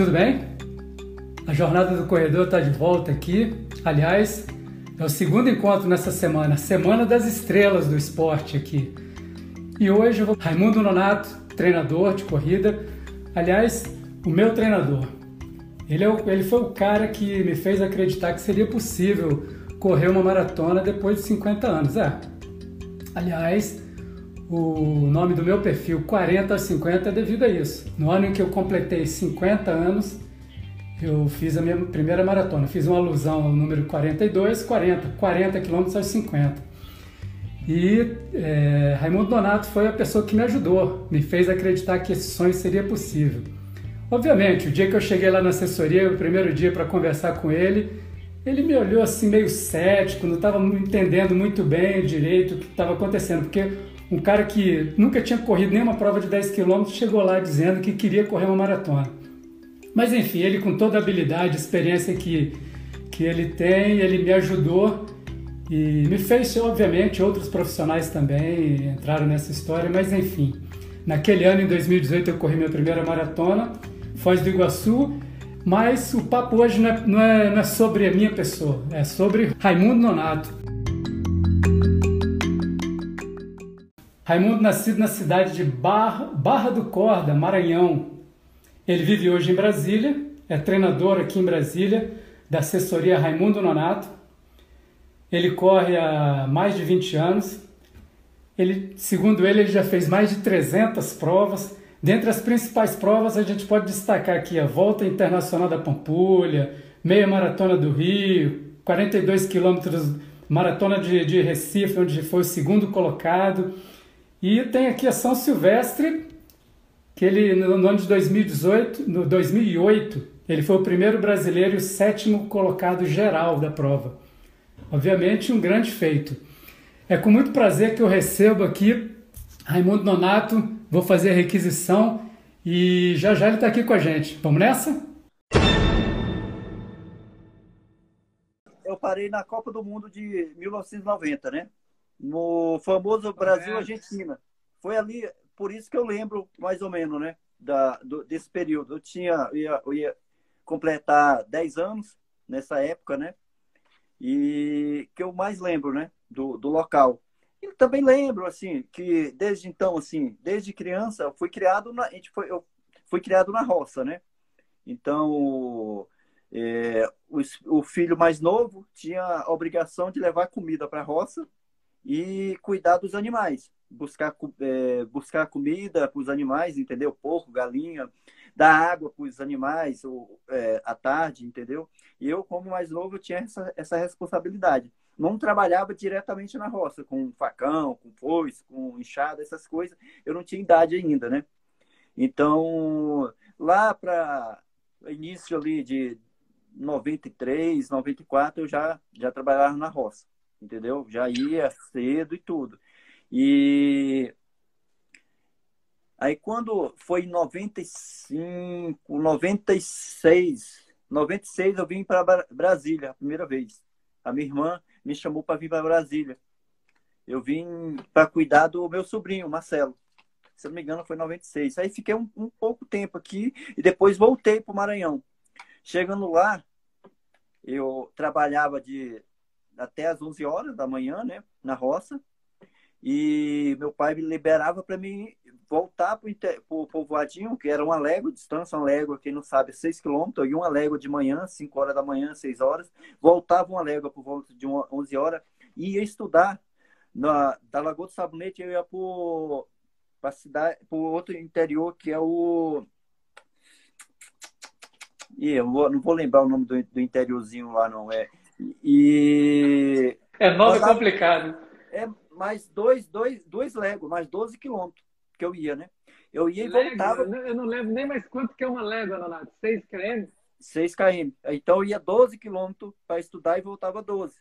tudo bem? A Jornada do Corredor está de volta aqui. Aliás, é o segundo encontro nessa semana, Semana das Estrelas do Esporte aqui. E hoje eu vou. Raimundo Nonato, treinador de corrida. Aliás, o meu treinador. Ele, é o, ele foi o cara que me fez acreditar que seria possível correr uma maratona depois de 50 anos. É. Aliás, o nome do meu perfil 40 a 50 é devido a isso. No ano em que eu completei 50 anos, eu fiz a minha primeira maratona. Fiz uma alusão ao número 42, 40, 40 quilômetros aos 50. E é, Raimundo Donato foi a pessoa que me ajudou, me fez acreditar que esse sonho seria possível. Obviamente, o dia que eu cheguei lá na assessoria, o primeiro dia para conversar com ele, ele me olhou assim meio cético, não estava entendendo muito bem direito o que estava acontecendo, porque um cara que nunca tinha corrido nenhuma prova de 10 quilômetros chegou lá dizendo que queria correr uma maratona. Mas enfim, ele com toda a habilidade, experiência que, que ele tem, ele me ajudou e me fez, obviamente, outros profissionais também entraram nessa história, mas enfim. Naquele ano, em 2018, eu corri minha primeira maratona, Foz do Iguaçu, mas o papo hoje não é, não é, não é sobre a minha pessoa, é sobre Raimundo Nonato. Raimundo, nascido na cidade de Barra, Barra do Corda, Maranhão. Ele vive hoje em Brasília, é treinador aqui em Brasília da assessoria Raimundo Nonato. Ele corre há mais de 20 anos. Ele, segundo ele, ele já fez mais de 300 provas. Dentre as principais provas, a gente pode destacar aqui a Volta Internacional da Pampulha, Meia Maratona do Rio, 42 quilômetros, Maratona de, de Recife, onde foi o segundo colocado e tem aqui a São Silvestre, que ele no ano de 2018, no 2008, ele foi o primeiro brasileiro e o sétimo colocado geral da prova. Obviamente, um grande feito. É com muito prazer que eu recebo aqui Raimundo Nonato, vou fazer a requisição e já já ele está aqui com a gente. Vamos nessa? Eu parei na Copa do Mundo de 1990, né? No famoso Brasil-Argentina. Foi ali, por isso que eu lembro mais ou menos, né? Da, do, desse período. Eu tinha, eu ia, eu ia completar 10 anos nessa época, né? E que eu mais lembro, né? Do, do local. E também lembro, assim, que desde então, assim, desde criança, eu fui criado na, a gente foi, eu fui criado na roça, né? Então, é, o, o filho mais novo tinha a obrigação de levar comida para a roça e cuidar dos animais, buscar, é, buscar comida para os animais, entendeu? Porco, galinha, dar água para os animais ou, é, à tarde, entendeu? E eu, como mais novo, tinha essa, essa responsabilidade. Não trabalhava diretamente na roça, com facão, com foice, com enxada, essas coisas. Eu não tinha idade ainda, né? Então, lá para início ali de 93, 94, eu já, já trabalhava na roça entendeu? Já ia cedo e tudo. E aí quando foi em 95, 96, 96 eu vim para Brasília a primeira vez. A minha irmã me chamou para vir para Brasília. Eu vim para cuidar do meu sobrinho, Marcelo. Se não me engano, foi em 96. Aí fiquei um, um pouco tempo aqui e depois voltei para o Maranhão. Chegando lá, eu trabalhava de até as 11 horas da manhã, né, na roça. E meu pai me liberava para mim voltar para o povoadinho, que era uma légua, distância, uma légua, quem não sabe, 6 quilômetros, e uma légua de manhã, 5 horas da manhã, 6 horas. Voltava uma légua por volta de 11 horas e ia estudar. Na, da Lagoa do Sabonete, eu ia para cidade, para outro interior, que é o. E eu não vou lembrar o nome do, do interiorzinho lá, não. É e. É nome lá, complicado. É mais dois, dois, dois Lego, mais 12 quilômetros que eu ia, né? Eu ia e Lego, voltava. Eu não lembro nem mais quanto que é uma Lego, Nonato. 6 km? 6 km. Então eu ia 12 quilômetros para estudar e voltava 12.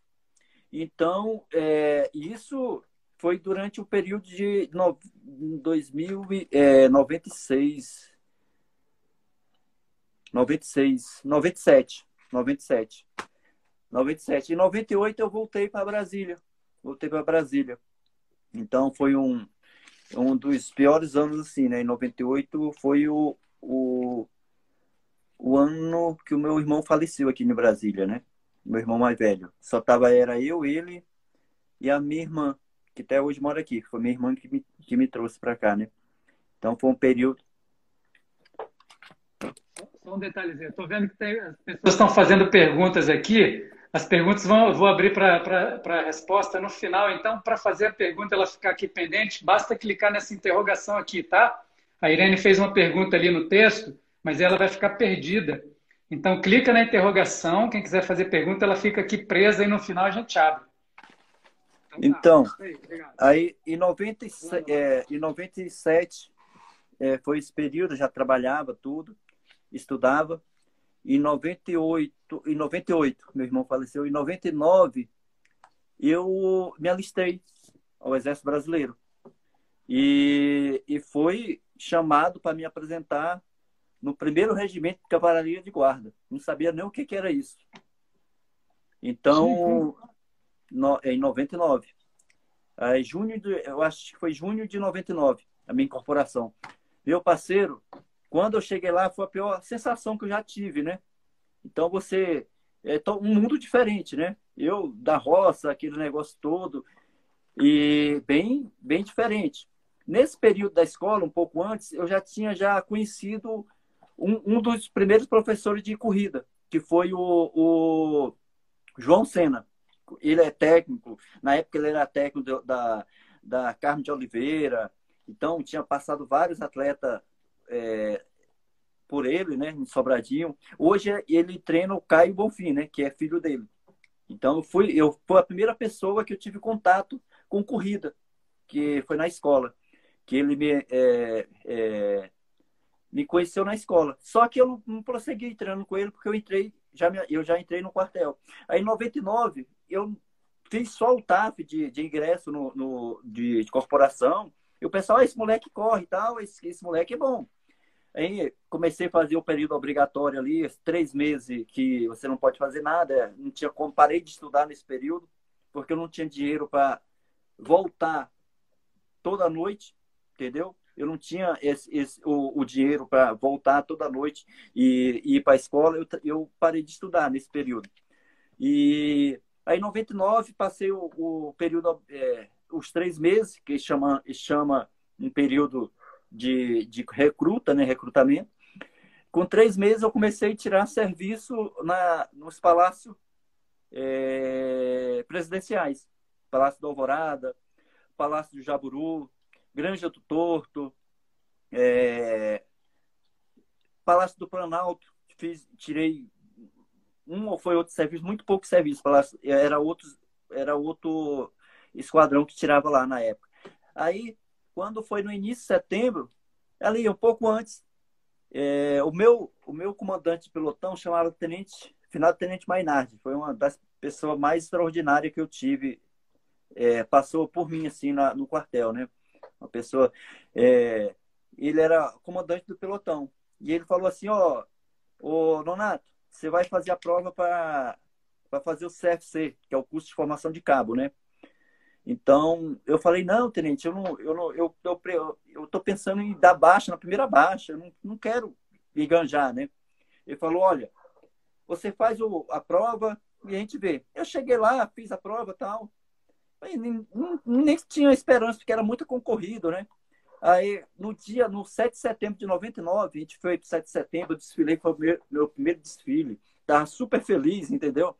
Então, é, isso foi durante o período de no, 2096. 96, 97, 97. 97. Em 98 eu voltei para Brasília. Voltei para Brasília. Então foi um, um dos piores anos assim, né? Em 98 foi o, o o ano que o meu irmão faleceu aqui em Brasília, né? Meu irmão mais velho. Só tava, era eu, ele e a minha irmã, que até hoje mora aqui. Foi minha irmã que me, que me trouxe para cá, né? Então foi um período. Só um detalhezinho. Estou vendo que tem, as pessoas estão fazendo perguntas aqui. As perguntas vão, vou abrir para a resposta no final. Então, para fazer a pergunta ela ficar aqui pendente, basta clicar nessa interrogação aqui, tá? A Irene fez uma pergunta ali no texto, mas ela vai ficar perdida. Então, clica na interrogação. Quem quiser fazer pergunta, ela fica aqui presa e no final a gente abre. Então, tá. então aí, em, 97, é, em 97 é, foi esse período, já trabalhava tudo, estudava. Em 98, em 98, meu irmão faleceu. Em 99, eu me alistei ao Exército Brasileiro. E, e foi chamado para me apresentar no primeiro regimento de cavalaria de guarda. Não sabia nem o que, que era isso. Então, no, em 99. Aí, junho de, eu acho que foi junho de 99, a minha incorporação. Meu parceiro, quando eu cheguei lá, foi a pior sensação que eu já tive, né? Então você é um mundo diferente, né? Eu da roça, aquele negócio todo e bem bem diferente. Nesse período da escola, um pouco antes, eu já tinha já conhecido um, um dos primeiros professores de corrida, que foi o, o João Sena. Ele é técnico, na época ele era técnico da, da Carmen de Oliveira, então tinha passado vários atletas é, por ele, né, em Sobradinho. Hoje ele treina o Caio Bonfim, né, que é filho dele. Então eu fui, eu fui a primeira pessoa que eu tive contato com corrida, que foi na escola, que ele me é, é, me conheceu na escola. Só que eu não, não prossegui treinando com ele porque eu entrei, já me, eu já entrei no quartel. Aí em 99 eu fiz só o TAF de, de ingresso no, no de, de, corporação. E o pessoal, ah, esse moleque corre e tal, esse, esse moleque é bom. Aí comecei a fazer o período obrigatório ali, três meses que você não pode fazer nada, não tinha como, parei de estudar nesse período, porque eu não tinha dinheiro para voltar toda noite, entendeu? Eu não tinha esse, esse o, o, dinheiro para voltar toda noite e, e ir para a escola, eu, eu parei de estudar nesse período. E aí, em 99, passei o, o período, é, os três meses, que chama, chama um período de, de recruta, né, recrutamento. Com três meses eu comecei a tirar serviço na, nos palácios é, presidenciais. Palácio da Alvorada, Palácio do Jaburu, Granja do Torto, é, Palácio do Planalto. Fiz, tirei um ou foi outro serviço, muito pouco serviço. Palácio, era, outros, era outro esquadrão que tirava lá na época. Aí quando foi no início de setembro, ali um pouco antes, é, o, meu, o meu comandante de pelotão chamava Tenente, finado Tenente Mainardi. Foi uma das pessoas mais extraordinárias que eu tive. É, passou por mim, assim, na, no quartel, né? Uma pessoa... É, ele era comandante do pelotão. E ele falou assim, ó, ô Nonato, você vai fazer a prova para fazer o CFC, que é o curso de formação de cabo, né? Então, eu falei, não, tenente, eu não, eu não, eu, eu, eu tô pensando em dar baixa na primeira baixa, eu não, não quero me ganjar, né? Ele falou, olha, você faz o, a prova e a gente vê. Eu cheguei lá, fiz a prova tal. Nem, nem, nem tinha esperança, porque era muito concorrido, né? Aí, no dia, no 7 de setembro de 99, a gente foi para 7 de setembro, eu desfilei, foi meu, meu primeiro desfile. Tava super feliz, entendeu?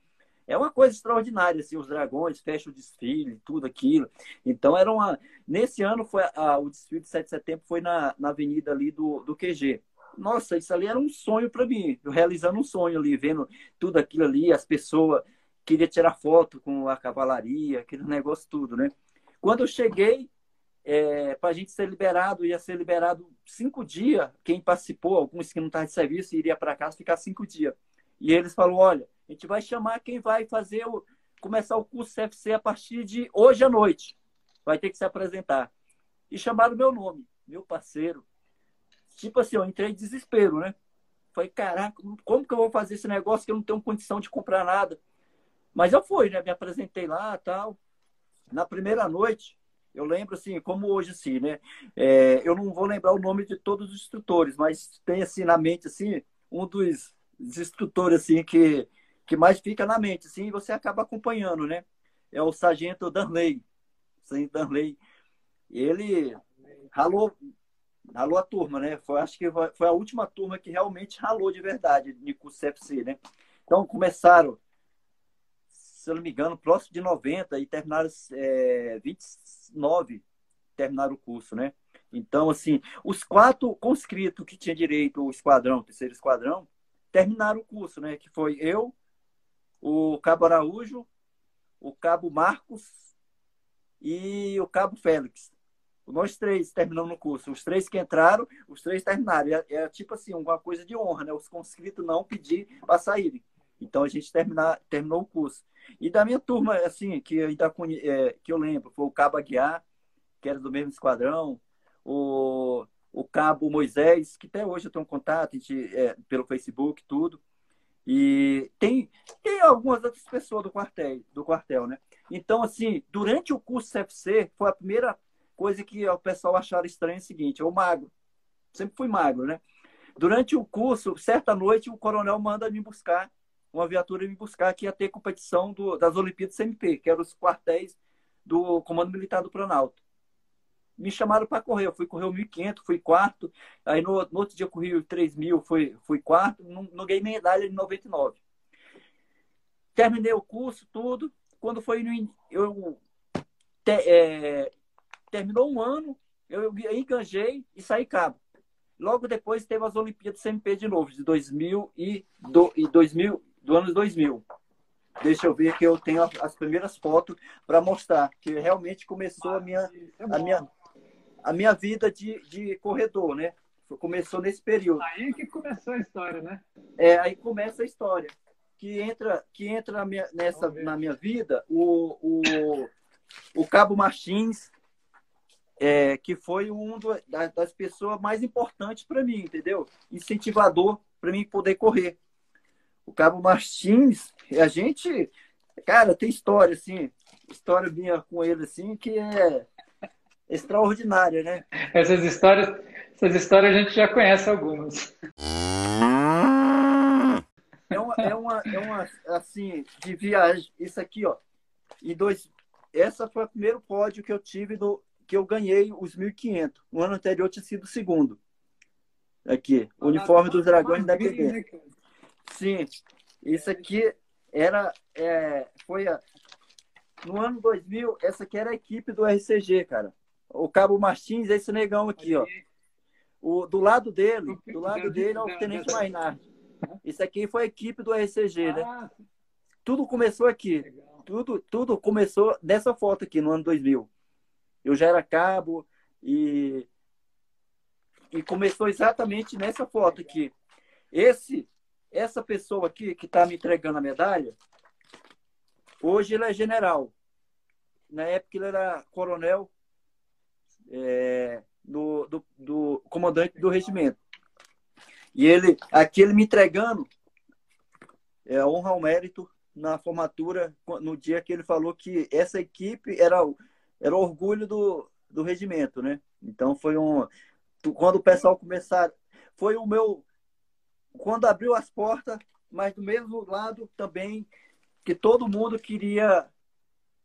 É uma coisa extraordinária, assim, os dragões fecham o desfile, tudo aquilo. Então, era uma... Nesse ano, foi a, o desfile de 7 de setembro foi na, na avenida ali do, do QG. Nossa, isso ali era um sonho para mim, eu realizando um sonho ali, vendo tudo aquilo ali, as pessoas queria tirar foto com a cavalaria, aquele negócio tudo, né? Quando eu cheguei, é, para a gente ser liberado, ia ser liberado cinco dias. Quem participou, alguns que não estavam de serviço, iria para casa ficar cinco dias. E eles falaram: olha, a gente vai chamar quem vai fazer o, começar o curso CFC a partir de hoje à noite. Vai ter que se apresentar. E chamaram meu nome, meu parceiro. Tipo assim, eu entrei em desespero, né? Falei, caraca, como que eu vou fazer esse negócio que eu não tenho condição de comprar nada? Mas eu fui, né? Me apresentei lá tal. Na primeira noite, eu lembro assim, como hoje assim, né? É, eu não vou lembrar o nome de todos os instrutores, mas tem assim na mente assim, um dos instrutores assim que que mais fica na mente, assim, e você acaba acompanhando, né? É o sargento Danley. Sargento Danley. Ele ralou, ralou a turma, né? Foi, acho que foi a última turma que realmente ralou de verdade de curso CFC, né? Então, começaram, se eu não me engano, próximo de 90 e terminaram é, 29, terminaram o curso, né? Então, assim, os quatro conscritos que tinha direito o esquadrão, terceiro esquadrão, terminaram o curso, né? Que foi eu, o Cabo Araújo, o Cabo Marcos e o Cabo Félix. Nós três terminamos no curso. Os três que entraram, os três terminaram. É, é tipo assim, uma coisa de honra, né? Os conscritos não pedir para saírem. Então a gente terminar, terminou o curso. E da minha turma, assim, que, ainda, é, que eu lembro, foi o Cabo Aguiar, que era do mesmo esquadrão, o, o Cabo Moisés, que até hoje eu tenho um contato gente, é, pelo Facebook, tudo. E tem, tem algumas outras pessoas do quartel, do quartel, né? Então, assim, durante o curso CFC, foi a primeira coisa que o pessoal acharam estranho é o seguinte, eu magro, sempre fui magro, né? Durante o curso, certa noite, o coronel manda me buscar, uma viatura me buscar, que ia ter competição do, das Olimpíadas CMP, que eram os quartéis do Comando Militar do Planalto me chamaram para correr. Eu fui correr o 1.500, fui quarto. Aí no, no, outro dia eu corri o 3.000, fui, fui quarto. Não, não ganhei medalha de 99. Terminei o curso, tudo. Quando foi no. Eu, te, é, terminou um ano, eu enganjei e saí cabo. Logo depois teve as Olimpíadas CMP de novo, de 2000 e, do, e 2000, do ano 2000. Deixa eu ver que eu tenho as primeiras fotos para mostrar que realmente começou a minha, a minha, a minha vida de, de corredor, né? Começou nesse período. Aí que começou a história, né? É, aí começa a história. Que entra, que entra na minha, nessa, na minha vida o, o, o Cabo Martins, é, que foi um do, das pessoas mais importantes para mim, entendeu? Incentivador para mim poder correr. O Cabo Martins, a gente, cara, tem história assim, história minha com ele assim que é extraordinária, né? Essas histórias, essas histórias a gente já conhece algumas. É uma, é uma, é uma assim, de viagem. Isso aqui, ó. E dois, essa foi o primeiro pódio que eu tive do que eu ganhei os 1.500. O ano anterior tinha sido o segundo. Aqui, o uniforme dos dragões da QB. Né, Sim, isso aqui era, é, foi a, no ano 2000, essa aqui era a equipe do RCG, cara o Cabo Martins é esse negão aqui, ó. O, do lado dele, do lado dele é o Tenente Mainardi. Isso aqui foi a equipe do RCG, né? Ah, tudo começou aqui. Tudo, tudo começou nessa foto aqui, no ano 2000. Eu já era cabo e, e começou exatamente nessa foto aqui. Esse, essa pessoa aqui que está me entregando a medalha, hoje ele é general. Na época ele era coronel é, do, do, do, comandante do regimento. E ele, aqui ele me entregando é, honra ao mérito na formatura, no dia que ele falou que essa equipe era, era o orgulho do, do regimento, né? Então foi um. Quando o pessoal começar. Foi o meu. Quando abriu as portas, mas do mesmo lado também que todo mundo queria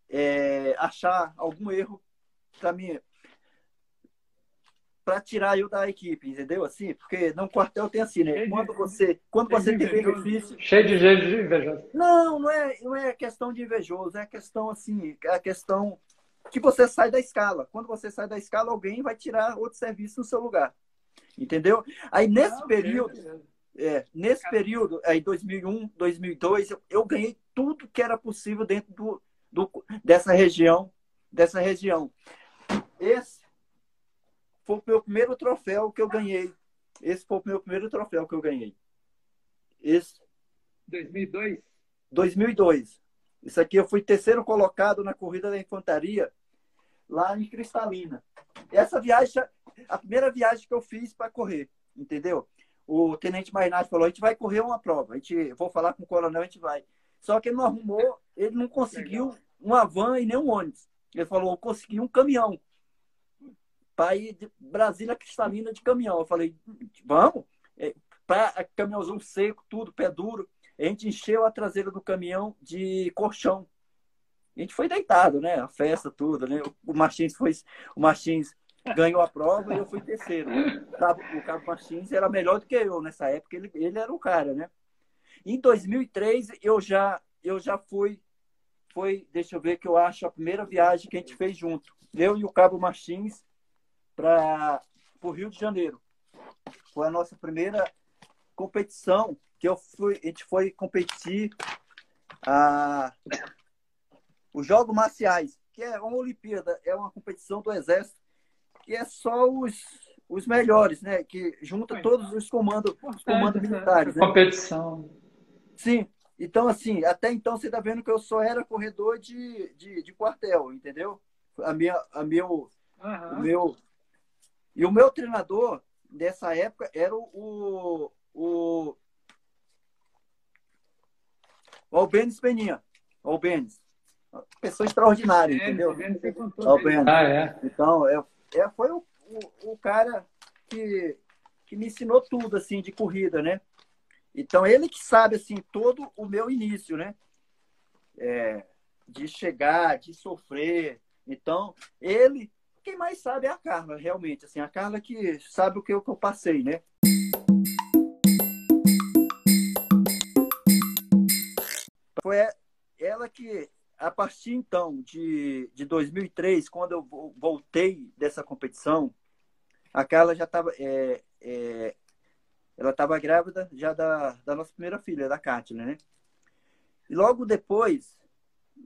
é, achar algum erro para mim para tirar eu da equipe, entendeu? Assim, porque no quartel tem assim, né? Quando você, quando você tem benefício. Cheio de gente de invejoso. Não, não é, não é questão de invejoso, é questão assim, é a questão que você sai da escala. Quando você sai da escala, alguém vai tirar outro serviço no seu lugar. Entendeu? Aí nesse não, período, é, nesse período, aí 2001, 2002, eu, eu ganhei tudo que era possível dentro do, do, dessa região, dessa região. Esse foi o meu primeiro troféu que eu ganhei. Esse foi o meu primeiro troféu que eu ganhei. Esse. 2002? 2002. Isso aqui eu fui terceiro colocado na corrida da infantaria lá em Cristalina. Essa viagem, a primeira viagem que eu fiz para correr, entendeu? O tenente Mainardi falou: a gente vai correr uma prova. A gente, vou falar com o coronel, a gente vai. Só que ele não arrumou, ele não conseguiu uma van e nem um ônibus. Ele falou: eu consegui um caminhão para ir de Brasília Cristalina de caminhão. Eu falei, vamos? É, para caminhãozão seco, tudo, pé duro. A gente encheu a traseira do caminhão de colchão. A gente foi deitado, né? A festa, tudo, né? O Martins foi. O Martins ganhou a prova e eu fui terceiro. O Cabo Martins era melhor do que eu nessa época, ele, ele era o cara, né? Em 2003, eu já, eu já fui. Foi, deixa eu ver, que eu acho a primeira viagem que a gente fez junto. Eu e o Cabo Martins para o Rio de Janeiro. Foi a nossa primeira competição que eu fui, a gente foi competir a, os Jogos Marciais, que é uma Olimpíada, é uma competição do Exército, que é só os, os melhores, né? Que junta todos os comandos, os comandos militares. Né? Competição. Sim. Então, assim, até então você está vendo que eu só era corredor de, de, de quartel, entendeu? A minha, a meu, uhum. o meu. E o meu treinador dessa época era o, o, o Albenes Peninha. Albenes. Pessoa extraordinária, é, entendeu? Albenes. Ah, é. Então, é, é, foi o, o, o cara que, que me ensinou tudo, assim, de corrida, né? Então, ele que sabe, assim, todo o meu início, né? É, de chegar, de sofrer. Então, ele, quem mais sabe é a Carla, realmente. Assim, a Carla que sabe o que eu, que eu passei, né? Foi ela que, a partir então de, de 2003, quando eu voltei dessa competição, a Carla já estava é, é, ela estava grávida já da, da nossa primeira filha, da Kátia, né? E logo depois,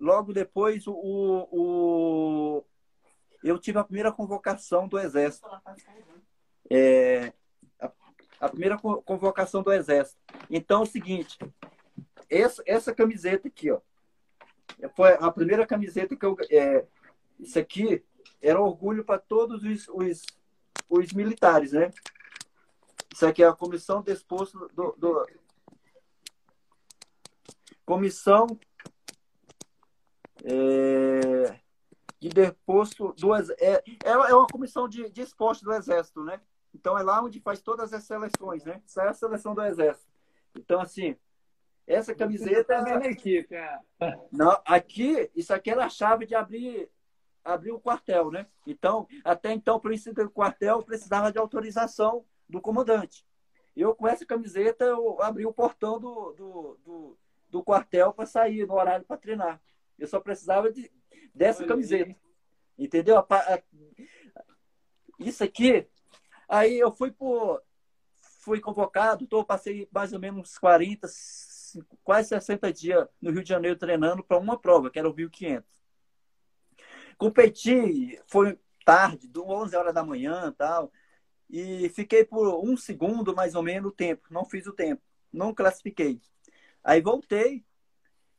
logo depois, o, o, eu tive a primeira convocação do Exército. É, a, a, primeira convocação do Exército. Então, é o seguinte, essa, essa camiseta aqui, ó, foi a primeira camiseta que eu... É, isso aqui era orgulho para todos os, os, os militares, né? Isso aqui é a comissão de exposto do, do comissão é, de deposto do é, é, é uma comissão de, de esporte do exército, né? Então é lá onde faz todas as seleções, né? Isso é a seleção do exército. Então assim, essa camiseta é equipe, é. Não, aqui isso aqui era a chave de abrir abrir o quartel, né? Então até então para o quartel precisava de autorização do comandante. Eu, com essa camiseta, eu abri o portão do, do, do, do quartel para sair no horário para treinar. Eu só precisava de, dessa camiseta. Entendeu? Isso aqui. Aí eu fui por. Fui convocado, tô, passei mais ou menos uns 40, quase 60 dias no Rio de Janeiro treinando para uma prova, que era o 1500. Competi, foi tarde, 11 horas da manhã tal e fiquei por um segundo mais ou menos o tempo. Não fiz o tempo, não classifiquei. Aí voltei,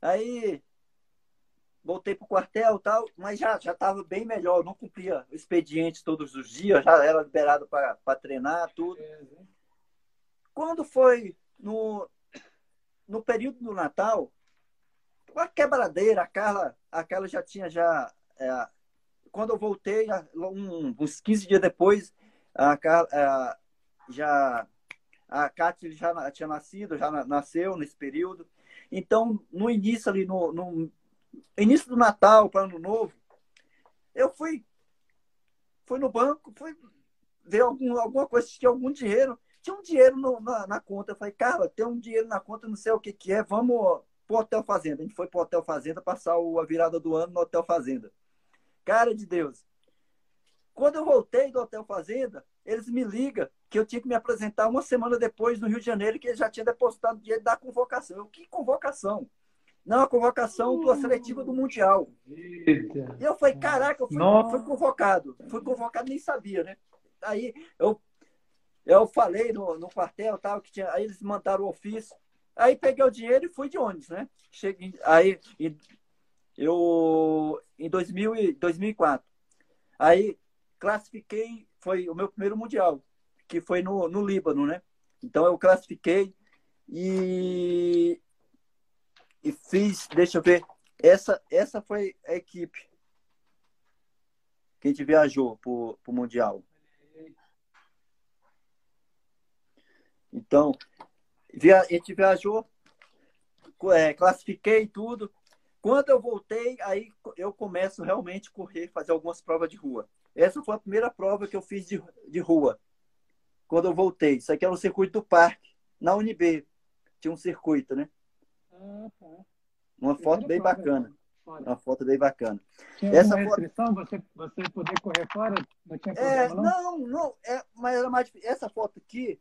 aí voltei para o quartel tal, mas já já estava bem melhor. Não cumpria expediente todos os dias, já era liberado para treinar tudo. Quando foi no no período do Natal, uma quebradeira, a Carla, a Carla já tinha já é, quando eu voltei, um, uns 15 dias depois, a, a, já a Kátia já tinha nascido, já nasceu nesse período. Então, no início ali, no, no início do Natal para Ano Novo, eu fui, fui no banco, fui ver algum, alguma coisa, tinha algum dinheiro. Tinha um dinheiro no, na, na, conta. Eu falei, cara, tem um dinheiro na conta, não sei o que, que é, vamos pro Hotel Fazenda. A gente foi pro Hotel Fazenda passar a virada do ano no Hotel Fazenda. Cara de Deus. Quando eu voltei do Hotel Fazenda, eles me ligam que eu tinha que me apresentar uma semana depois no Rio de Janeiro, que eles já tinham depositado dinheiro da convocação. Eu, que convocação? Não, a convocação do seletiva do Mundial. Eita. E eu falei, caraca, eu fui, fui, convocado. Fui convocado, nem sabia, né? Aí eu, eu falei no, no quartel tal, que tinha. Aí eles mandaram o ofício. Aí peguei o dinheiro e fui de ônibus, né? Cheguei, aí eu em 2000, 2004. Aí classifiquei, foi o meu primeiro mundial, que foi no, no Líbano, né? Então eu classifiquei e, e fiz, deixa eu ver, essa, essa foi a equipe que a gente viajou para o Mundial. Então, via, a gente viajou, é, classifiquei tudo. Quando eu voltei, aí eu começo realmente correr, fazer algumas provas de rua. Essa foi a primeira prova que eu fiz de, de rua. Quando eu voltei. Isso aqui era o circuito do parque, na UNB. Tinha um circuito, né? Ah, tá. Uma foto bem prova, bacana. Fora. Uma foto bem bacana. Tinha Essa restrição? Foto... Você, você poder correr fora? Não tinha é, problema, é, não? Não, não. É, mas era mais difícil. Essa foto aqui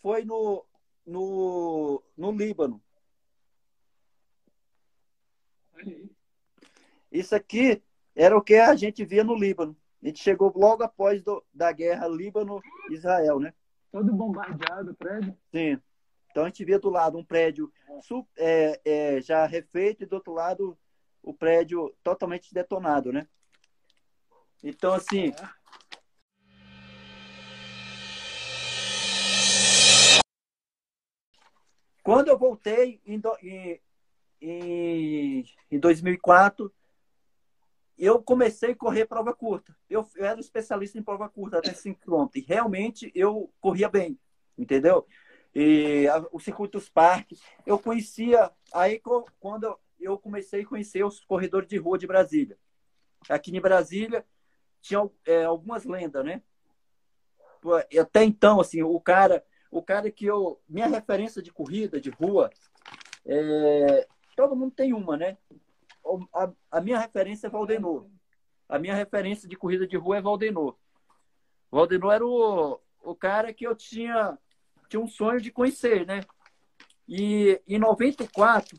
foi no, no, no Líbano. Isso aqui era o que a gente via no Líbano. A gente chegou logo após do, da guerra Líbano-Israel, né? Todo bombardeado prédio? Sim. Então a gente via do lado um prédio é, é, já refeito e do outro lado o prédio totalmente detonado, né? Então, assim. Quando eu voltei em, em, em 2004, eu comecei a correr prova curta. Eu, eu era especialista em prova curta, até 5 km. E realmente eu corria bem, entendeu? E a, o circuito dos parques. Eu conhecia, aí quando eu comecei a conhecer os corredores de rua de Brasília. Aqui em Brasília tinha é, algumas lendas, né? Até então, assim, o cara, o cara que eu, minha referência de corrida de rua, é, todo mundo tem uma, né? A, a, minha referência é Valdenor. A minha referência de corrida de rua é Valdenor. Valdenor era o, o cara que eu tinha, tinha um sonho de conhecer, né? E em 94,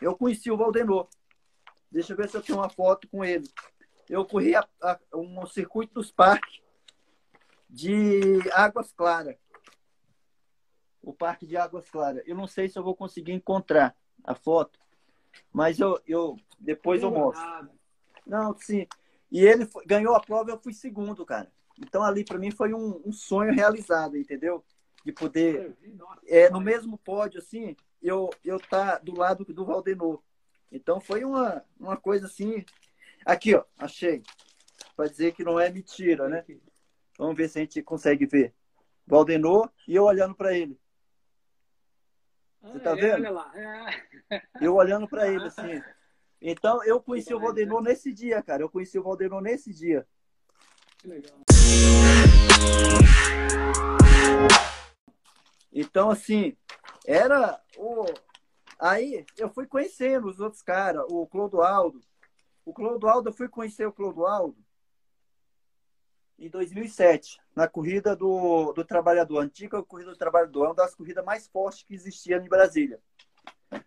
eu conheci o Valdenor. Deixa eu ver se eu tenho uma foto com ele. Eu corri a, a, um circuito dos parques de Águas Claras. O Parque de Águas Claras. Eu não sei se eu vou conseguir encontrar a foto, mas eu, eu depois eu mostro. Não, sim. E ele foi, ganhou a prova, eu fui segundo, cara. Então ali para mim foi um, um, sonho realizado, entendeu? De poder é, no mesmo pódio assim, eu eu tá do lado do Valdenor. Então foi uma, uma coisa assim. Aqui, ó, achei. Para dizer que não é mentira, né? Vamos ver se a gente consegue ver. Valdenor e eu olhando para ele. Você tá é, vendo? É. Eu olhando para ele assim. Então eu conheci o Valdenor nesse dia, cara. Eu conheci o Valdenor nesse dia. Que legal. Então, assim, era o. Aí eu fui conhecendo os outros caras, o Clodoaldo. O Clodoaldo, eu fui conhecer o Clodoaldo em 2007, na corrida do, do trabalhador, antiga corrida do trabalhador, uma das corridas mais fortes que existia em Brasília.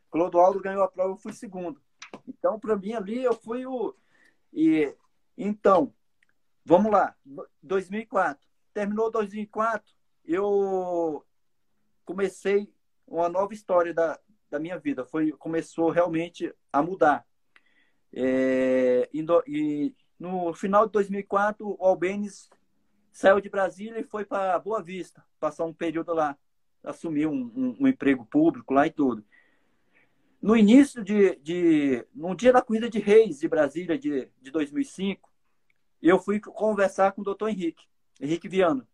Clodoaldo ganhou a prova, eu fui segundo. Então, para mim ali, eu fui o. E, então, vamos lá, 2004. Terminou 2004, eu comecei uma nova história da, da minha vida. Foi, começou realmente a mudar. É, e, no final de 2004, o Albenes saiu de Brasília e foi para Boa Vista, passar um período lá, assumiu um, um, um, emprego público lá e tudo. No início de, de, no dia da corrida de Reis de Brasília de, de 2005, eu fui conversar com o doutor Henrique, Henrique Viana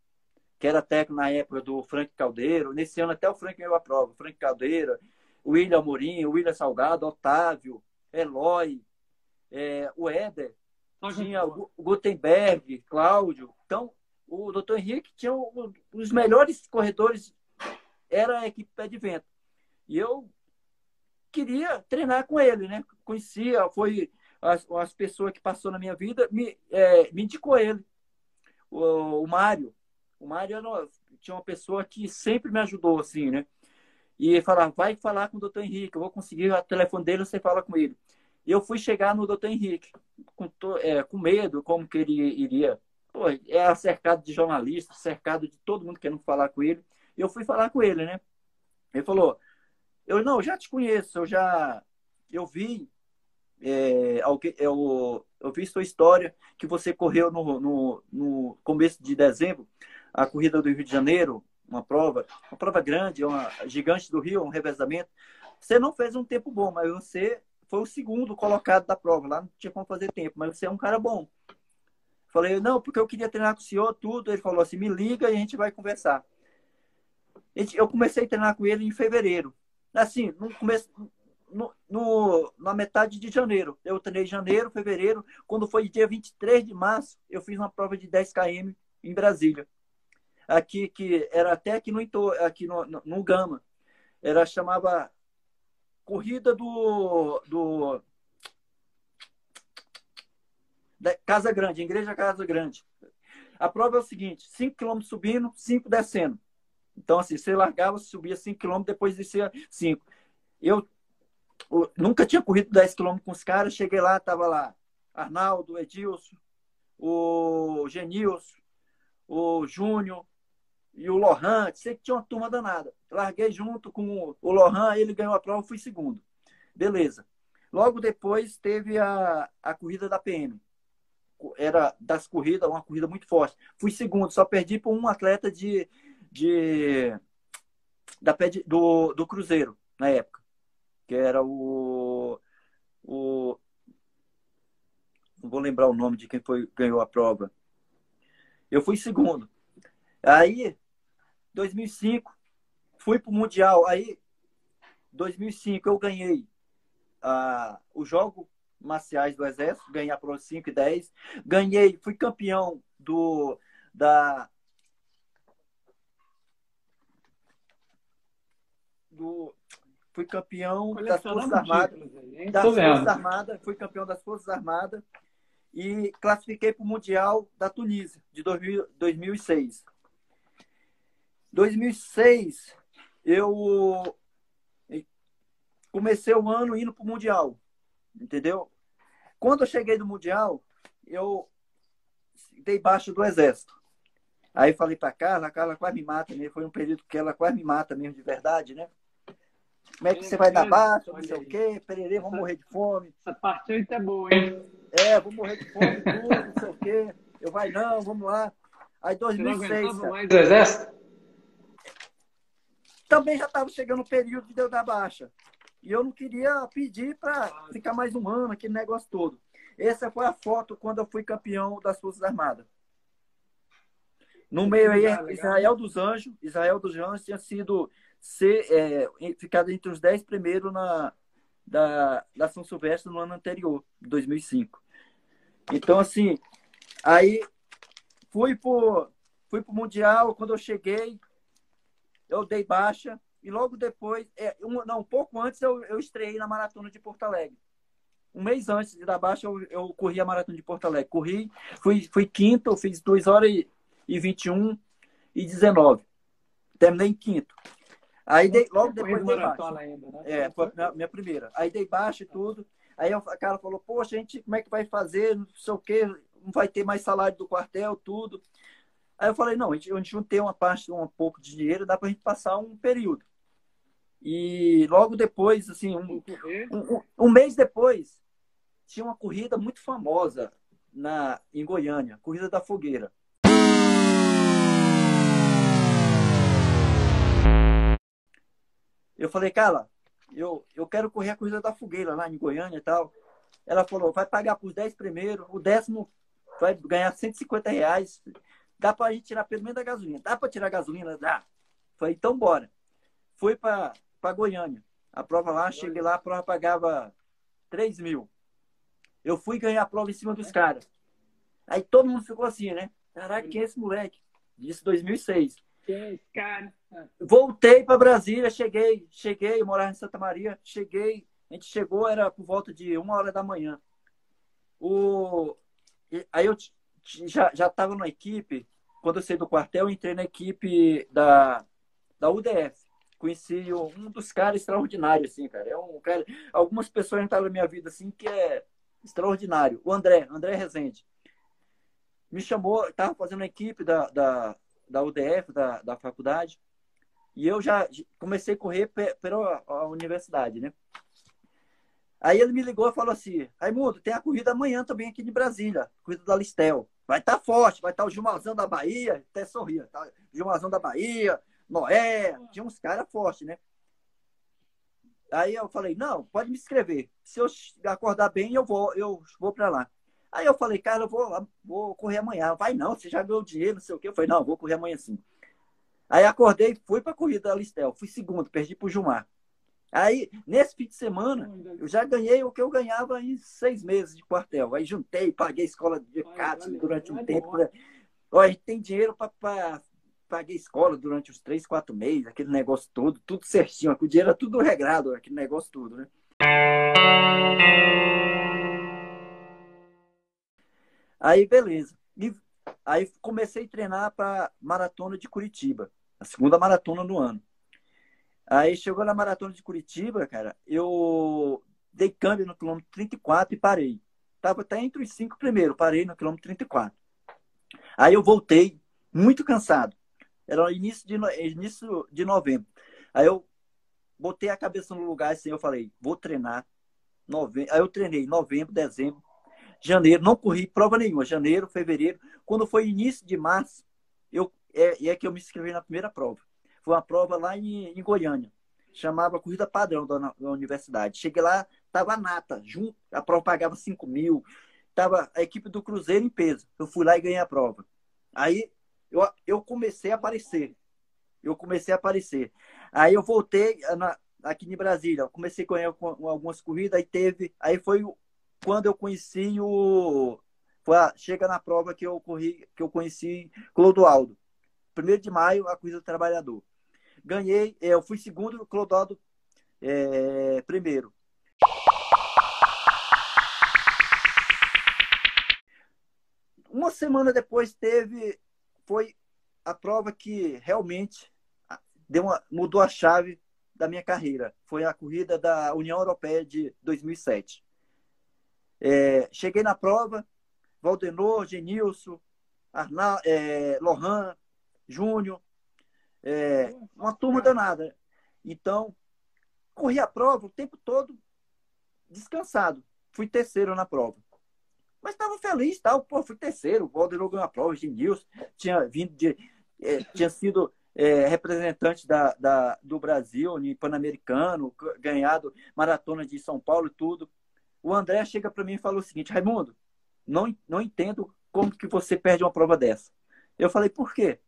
que era técnico na época do Frank Caldeiro. Nesse ano até o Frank ganhou a prova. Frank Caldeira, William Amorim, William Salgado, Otávio, Eloy, é, o Éder, tinha o Gutenberg, Cláudio. Então, o doutor Henrique tinha o, os melhores corredores, era a equipe pé de vento. E eu queria treinar com ele, né? Conhecia, foi as, as pessoas que passou na minha vida, me, é, me indicou ele. O, o Mário, o Mário tinha uma pessoa que sempre me ajudou, assim, né? E falava, vai falar com o doutor Henrique, eu vou conseguir o telefone dele, você fala com ele. E eu fui chegar no doutor Henrique, com, é, com medo, como que ele iria. Pô, é cercado de jornalistas, cercado de todo mundo querendo falar com ele. E eu fui falar com ele, né? Ele falou, eu não, eu já te conheço, eu já, eu vi, é, eu, eu vi sua história que você correu no, no, no começo de dezembro a corrida do Rio de Janeiro, uma prova, uma prova grande, uma gigante do Rio, um revezamento. Você não fez um tempo bom, mas você foi o segundo colocado da prova. Lá não tinha como fazer tempo, mas você é um cara bom. Falei, não, porque eu queria treinar com o senhor, tudo. Ele falou assim: me liga e a gente vai conversar. Eu comecei a treinar com ele em fevereiro. Assim, no começo, no, no, na metade de janeiro. Eu treinei janeiro, fevereiro. Quando foi dia 23 de março, eu fiz uma prova de 10 km em Brasília. Aqui, que era até aqui no, aqui no, no, no Gama. Era, chamava Corrida do, do Casa Grande, Igreja Casa Grande. A prova é o seguinte: 5 km subindo, 5 descendo. Então, assim, você largava, subia 5 km, depois descia 5. Eu, eu, nunca tinha corrido 10 km com os caras, cheguei lá, tava lá Arnaldo, Edilson, o Genilson, o Júnior e o Lohan. Sei que tinha uma turma danada. Larguei junto com o Lohan, ele ganhou a prova, fui segundo. Beleza. Logo depois teve a, a corrida da PM era das corridas, uma corrida muito forte. Fui segundo, só perdi por um atleta de, de da do, do Cruzeiro na época, que era o, o não vou lembrar o nome de quem foi ganhou a prova. Eu fui segundo. Aí 2005 fui para o mundial. Aí 2005 eu ganhei uh, o jogo marciais do Exército, ganhei a Pro 5 e 10. Ganhei, fui campeão do da do fui campeão das Forças Armadas, das Forças Armadas, fui campeão das Forças Armadas e classifiquei para o Mundial da Tunísia de 2000, 2006. 2006 eu comecei o ano indo para o Mundial, entendeu? Quando eu cheguei do Mundial, eu dei baixo do Exército. Aí falei para Carla, a Carla quase me mata, né? Foi um período que ela quase me mata mesmo, de verdade, né? Como é que você vai dar baixo, não sei o quê, pererê, vamos morrer de fome. Essa parte aí tá boa, hein? É, vou morrer de fome, tudo, não sei o quê. Eu vai, não, vamos lá. Aí 2006. Você não mais do exército? Também já estava chegando o período de eu dar baixa. E eu não queria pedir para ficar mais um ano, aquele negócio todo. Essa foi a foto quando eu fui campeão das Forças Armadas. No meio aí, Israel dos Anjos. Israel dos Anjos tinha sido ser, é, ficado entre os dez primeiros na, da, da São Silvestre no ano anterior, 2005. Então, assim, aí fui pro, fui pro Mundial. Quando eu cheguei, eu dei baixa e logo depois, é, um, não, um pouco antes, eu, eu estreiei na Maratona de Porto Alegre. Um mês antes de dar baixa, eu, eu corri a Maratona de Porto Alegre. Corri, fui, fui quinto, eu fiz 2 horas e, e 21 e 19. Terminei em quinto. Aí dei, logo depois dei baixa. Ainda, né? É, foi a minha, minha, primeira. Aí dei baixa e tudo. Aí o cara falou, poxa, a gente, como é que vai fazer? Não sei o quê, não vai ter mais salário do quartel, tudo. Aí eu falei, não, a gente, a gente não tem uma parte, um pouco de dinheiro, dá pra gente passar um período. E logo depois, assim, um, um, um, mês depois, tinha uma corrida muito famosa na, em Goiânia, Corrida da Fogueira. Eu falei, cara, eu, eu quero correr a Corrida da Fogueira lá em Goiânia e tal. Ela falou, vai pagar por 10 primeiro, o décimo vai ganhar 150 reais. Dá pra gente tirar pelo menos da gasolina. Dá pra tirar a gasolina? Dá. Falei, então bora. Foi para para Goiânia. A prova lá, cheguei lá, a prova pagava 3 mil. Eu fui ganhar a prova em cima dos caras. Aí todo mundo ficou assim, né? Caraca, quem é esse moleque? Disse 2006. É esse cara? Voltei para Brasília, cheguei, cheguei, morar em Santa Maria, cheguei, a gente chegou, era por volta de uma hora da manhã. O... Aí eu já estava na equipe, quando eu saí do quartel, entrei na equipe da, da UDF conheci um dos caras extraordinários, assim, cara. É um cara. Algumas pessoas entraram na minha vida, assim, que é extraordinário. O André, André Rezende. Me chamou, estava fazendo a equipe da, da, da UDF, da, da faculdade, e eu já comecei a correr pela a universidade, né? Aí ele me ligou e falou assim: Raimundo, tem a corrida amanhã também aqui de Brasília, corrida da Listel. Vai estar tá forte, vai estar tá o Gilmazão da Bahia, até sorria, tá? Gilmazão da Bahia, Noé, tinha uns caras fortes, né? Aí eu falei, não, pode me escrever. Se eu acordar bem, eu vou, eu vou para lá. Aí eu falei, cara, eu vou, vou correr amanhã. Vai não, você já ganhou dinheiro, não sei o quê. Eu falei, não, vou correr amanhã sim. Aí acordei, fui para corrida da Listel, fui segundo, perdi para o Gilmar. Aí, nesse fim de semana, eu já ganhei o que eu ganhava em seis meses de quartel. Aí juntei, paguei escola de kart durante um tempo. Olha, a gente tem dinheiro para paguei escola durante os três, quatro meses, aquele negócio todo, tudo certinho. O dinheiro era tudo regrado, aquele negócio todo, né? Aí, beleza. E aí comecei a treinar para maratona de Curitiba, a segunda maratona do ano. Aí chegou na maratona de Curitiba, cara, eu dei câmbio no quilômetro 34 e parei. Tava até entre os cinco primeiros, parei no quilômetro 34. Aí eu voltei, muito cansado. Era início de, início de novembro. Aí eu botei a cabeça no lugar assim, eu falei, vou treinar. Novembro. Aí eu treinei novembro, dezembro, janeiro, não corri prova nenhuma, janeiro, fevereiro. Quando foi início de março, eu, é, é que eu me inscrevi na primeira prova. Foi uma prova lá em, em Goiânia. Chamava Corrida Padrão da, da universidade. Cheguei lá, tava nata, junto, a prova pagava 5 mil. Tava a equipe do Cruzeiro em peso. Eu fui lá e ganhei a prova. Aí eu, eu comecei a aparecer. Eu comecei a aparecer. Aí eu voltei na, aqui em Brasília. Eu comecei com, com algumas corridas, aí teve. Aí foi quando eu conheci o. Foi a, chega na prova que eu corri, que eu conheci Clodoaldo. Primeiro de maio, a corrida do trabalhador ganhei, é, eu fui segundo, Clodoaldo é, primeiro. Uma semana depois teve, foi a prova que realmente deu uma, mudou a chave da minha carreira. Foi a corrida da União Europeia de 2007. É, cheguei na prova, Valdenor, Genilson, Arnal, é, Lohan, Júnior, é, uma turma danada. Então, corri a prova o tempo todo descansado. Fui terceiro na prova. Mas estava feliz, tal. Pô, fui terceiro. O Valdeiro ganhou a prova, Genilson tinha vindo de. É, tinha sido é, representante da, da, do Brasil em Pan-Americano, ganhado maratona de São Paulo e tudo. O André chega para mim e falou o seguinte: Raimundo, não, não entendo como que você perde uma prova dessa. Eu falei, por quê?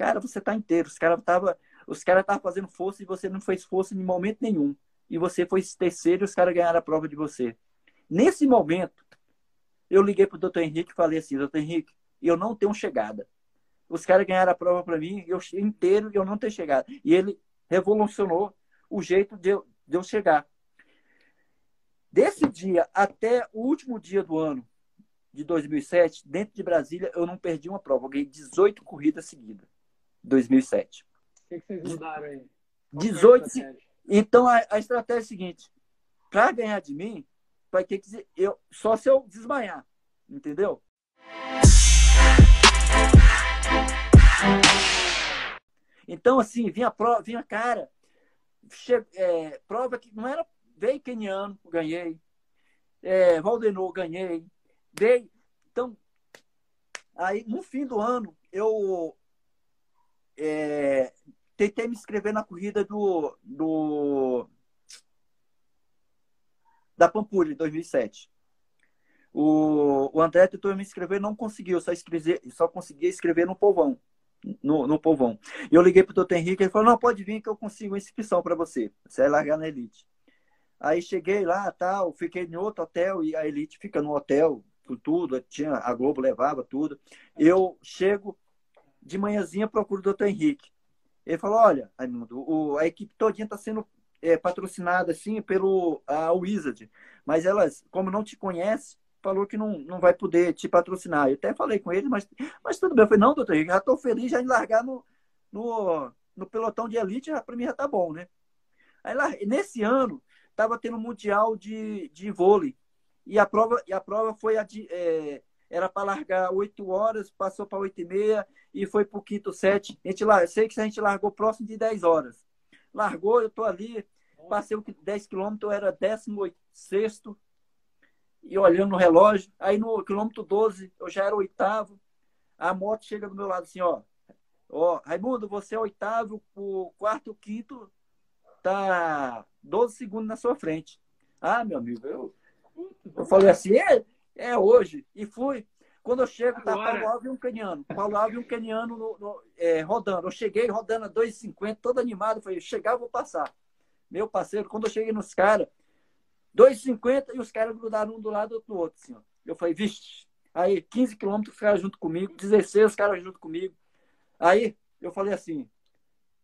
Cara, você tá inteiro. Os caras estavam os cara tava fazendo força e você não fez força em momento nenhum. E você foi terceiro e os caras ganharam a prova de você. Nesse momento, eu liguei pro doutor Henrique e falei assim, doutor Henrique, eu não tenho chegada. Os caras ganharam a prova para mim, eu inteiro e eu não tenho chegada. E ele revolucionou o jeito de eu, de eu chegar. Desse dia até o último dia do ano de 2007, dentro de Brasília, eu não perdi uma prova. Eu ganhei 18 corridas seguidas. 2007. O que, que vocês mudaram aí? 18. Então a, a, estratégia é a seguinte: para ganhar de mim, vai ter que eu só se eu desmaiar, entendeu? Então assim vinha prova, vinha cara, che, é, prova que não era veio keniano, ganhei, é, Valdenor ganhei, veio então aí no fim do ano eu é, tentei me inscrever na corrida do, do da Pampulha, em 2007. O, o André tentou me inscrever, não conseguiu, só, escrever, só conseguia escrever no povão. No, no povão. E eu liguei pro doutor Henrique, ele falou, não, pode vir que eu consigo inscrição para você. Você vai largar na Elite. Aí cheguei lá, tal, fiquei em outro hotel, e a Elite fica no hotel, com tudo, tinha, a Globo levava tudo. Eu chego, de manhãzinha procuro o doutor Henrique. Ele falou, olha, Raimundo, o, a equipe todinha está sendo é, patrocinada assim pelo a Wizard, mas elas, como não te conhece, falou que não, não vai poder te patrocinar. Eu até falei com ele, mas, mas tudo bem. Eu falei, não, doutor Henrique, já estou feliz já em largar no, no, no pelotão de elite, para mim já tá bom, né? Aí lá, nesse ano, estava tendo um mundial de, de vôlei. E a prova, e a prova foi a de, é, era para largar 8 horas, passou para 8 e meia e foi para o quinto set. A gente, eu sei que a gente largou próximo de 10 horas. Largou, eu estou ali, passei 10 quilômetros, era 16 sexto e olhando no relógio. Aí no quilômetro 12 eu já era oitavo. A moto chega do meu lado assim, ó. Ó, Raimundo, você é oitavo, o quarto, o quinto tá 12 segundos na sua frente. Ah, meu amigo, eu, eu falei assim, é, é hoje. E fui. Quando eu chego, tá Paulo Alves e um caniano. Paulo Alves e um caniano no, no, é, rodando. Eu cheguei rodando a 2,50, todo animado. Falei, chegar, eu vou passar. Meu parceiro, quando eu cheguei nos caras, 2,50 e os caras grudaram um do lado do outro, assim, ó. Eu falei, vixe. Aí, 15 quilômetros, os caras junto comigo, 16 os caras junto comigo. Aí, eu falei assim,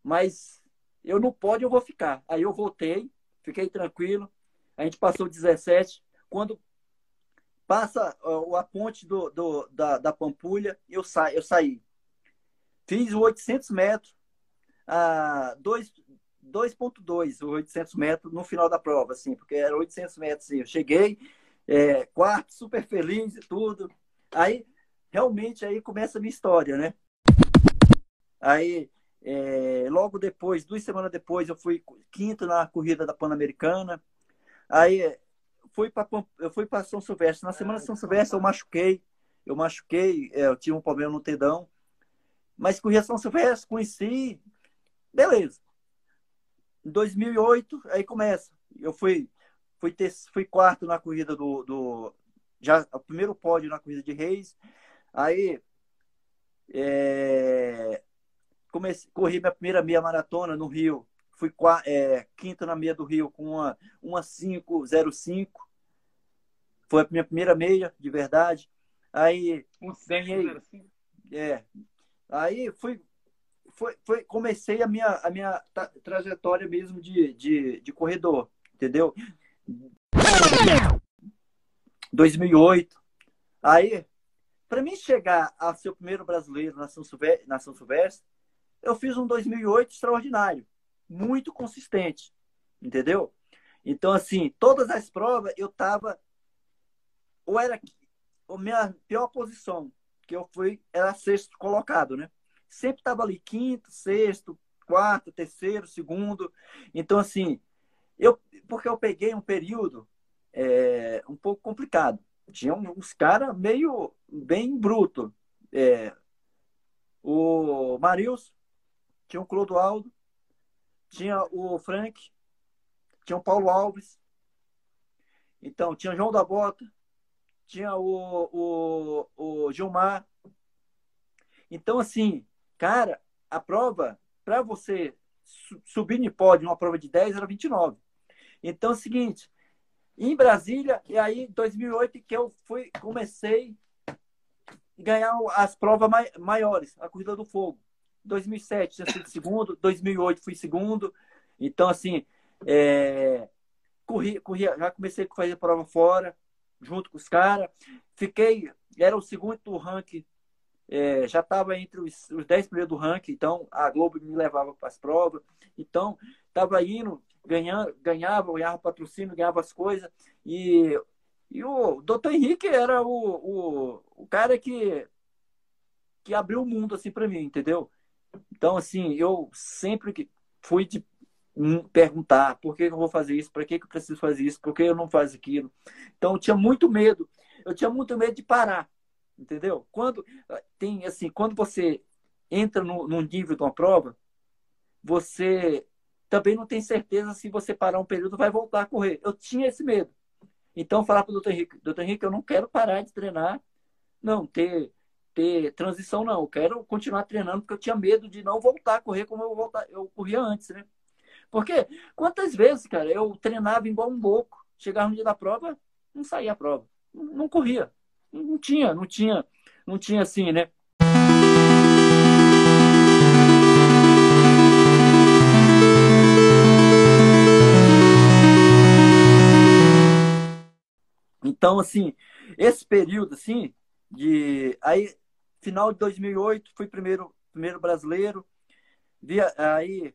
mas eu não pode, eu vou ficar. Aí eu voltei, fiquei tranquilo. A gente passou 17. Quando passa a ponte do, do da, da Pampulha, eu, sa, eu saí. Fiz 800 metros, a 2.2, 800 metros no final da prova, assim, porque era 800 metros, assim. Eu cheguei, é, quarto, super feliz e tudo. Aí, realmente, aí começa a minha história, né? Aí, é, logo depois, duas semanas depois, eu fui quinto na corrida da Pan-Americana. Aí, fui para eu fui para São Silvestre. Na semana de São Silvestre eu machuquei, eu machuquei, é, eu tinha um problema no tendão, mas corri a São Silvestre, conheci, beleza. Em 2008 aí começa. Eu fui fui ter, fui quarto na corrida do, do já o primeiro pódio na corrida de Reis. Aí é, comecei, corri minha primeira meia maratona no Rio. Fui é, quinto na meia do Rio com uma, uma 505. Foi a minha primeira meia, de verdade. Aí um ganhei. É. Aí fui, foi, foi, comecei a minha, a minha tra trajetória mesmo de, de, de corredor, entendeu? 2008. Aí, para mim chegar a ser o primeiro brasileiro na São, Silvestre, na São Silvestre, eu fiz um 2008 extraordinário, muito consistente, entendeu? Então, assim, todas as provas eu tava ou era a minha pior posição, que eu fui, era sexto colocado, né? Sempre estava ali quinto, sexto, quarto, terceiro, segundo. Então, assim, eu, porque eu peguei um período é, um pouco complicado. Tinha uns caras meio bem bruto. É, o Marius, tinha o Clodoaldo, tinha o Frank, tinha o Paulo Alves, então tinha o João da Bota, tinha o, o, o Gilmar. Então, assim, cara, a prova, para você subir no pódio uma prova de 10, era 29. Então, é o seguinte, em Brasília, e aí, 2008, que eu fui, comecei a ganhar as provas maiores, a Corrida do Fogo. 2007 já fui segundo, 2008 fui segundo. Então, assim, é, corri, corri, já comecei a fazer prova fora junto com os caras. Fiquei, era o segundo do ranking, é, já estava entre os, os 10 primeiros do ranking, então a Globo me levava para as provas. Então, estava indo, ganhando, ganhava, ganhava patrocínio, ganhava as coisas. E, e o doutor Henrique era o, o, o cara que, que abriu o mundo assim para mim, entendeu? Então, assim, eu sempre fui de perguntar por que eu vou fazer isso, para que eu preciso fazer isso, por que eu não faço aquilo. Então eu tinha muito medo, eu tinha muito medo de parar, entendeu? Quando tem assim, quando você entra no, no nível de uma prova, você também não tem certeza se você parar um período vai voltar a correr. Eu tinha esse medo. Então falar para o doutor Henrique, doutor Henrique, eu não quero parar de treinar, não ter ter transição não, eu quero continuar treinando porque eu tinha medo de não voltar a correr como eu voltar, eu corria antes, né? Porque quantas vezes, cara, eu treinava igual um louco, chegava no dia da prova, não saía a prova, não, não corria, não tinha, não tinha, não tinha assim, né? Então, assim, esse período, assim, de... Aí, final de 2008, fui primeiro, primeiro brasileiro. Via, aí,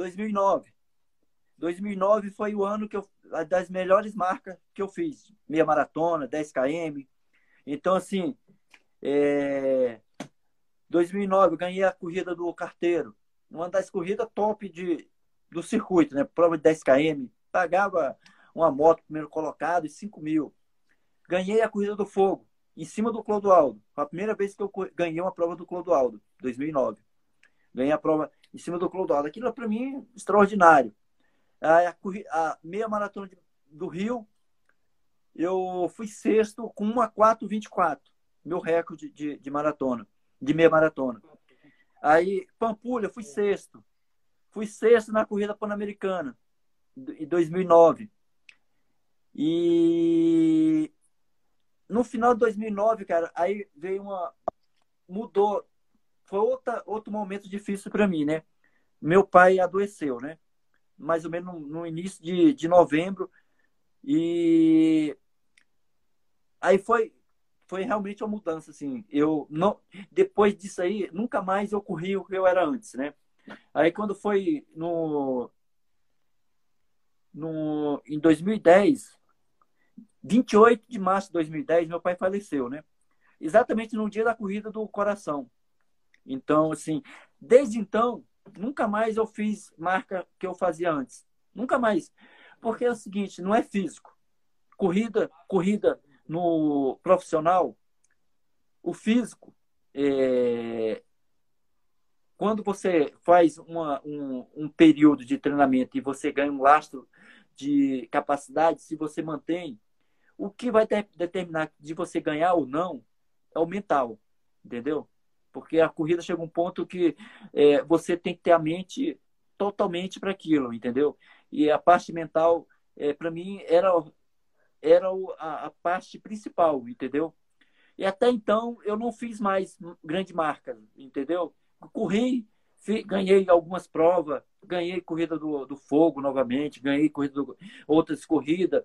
2009. 2009 foi o ano que eu das melhores marcas que eu fiz, meia maratona, 10 km. Então assim, é... 2009 eu ganhei a corrida do carteiro, uma das corridas top de do circuito, né? Prova de 10 km, pagava uma moto primeiro colocado e 5 mil. Ganhei a corrida do fogo em cima do Clodoaldo. Foi a primeira vez que eu ganhei uma prova do Clodoaldo, 2009. Ganhei a prova em cima do Clodoaldo. Aquilo é para mim extraordinário. A, a, meia maratona do Rio, eu fui sexto com 1 a 4, 24. Meu recorde de, de maratona, de meia maratona. Aí, Pampulha, fui sexto. Fui sexto na corrida pan-americana, em 2009. E no final de 2009, cara, aí veio uma. Mudou. Foi outra, outro momento difícil para mim, né? Meu pai adoeceu, né? Mais ou menos no, no início de, de novembro. E aí foi foi realmente uma mudança assim. Eu não depois disso aí nunca mais eu corri o que eu era antes, né? Aí quando foi no no em 2010, 28 de março de 2010, meu pai faleceu, né? Exatamente no dia da corrida do coração. Então, assim, desde então, nunca mais eu fiz marca que eu fazia antes. Nunca mais. Porque é o seguinte, não é físico. Corrida, corrida no profissional, o físico, é... quando você faz uma, um, um período de treinamento e você ganha um lastro de capacidade, se você mantém, o que vai determinar de você ganhar ou não é o mental, entendeu? Porque a corrida chega um ponto que é, você tem que ter a mente totalmente para aquilo, entendeu? E a parte mental, é, para mim, era, era a, a, parte principal, entendeu? E até então eu não fiz mais grande marca, entendeu? Corri, ganhei algumas provas, ganhei corrida do, do fogo novamente, ganhei corrida do, outras corridas,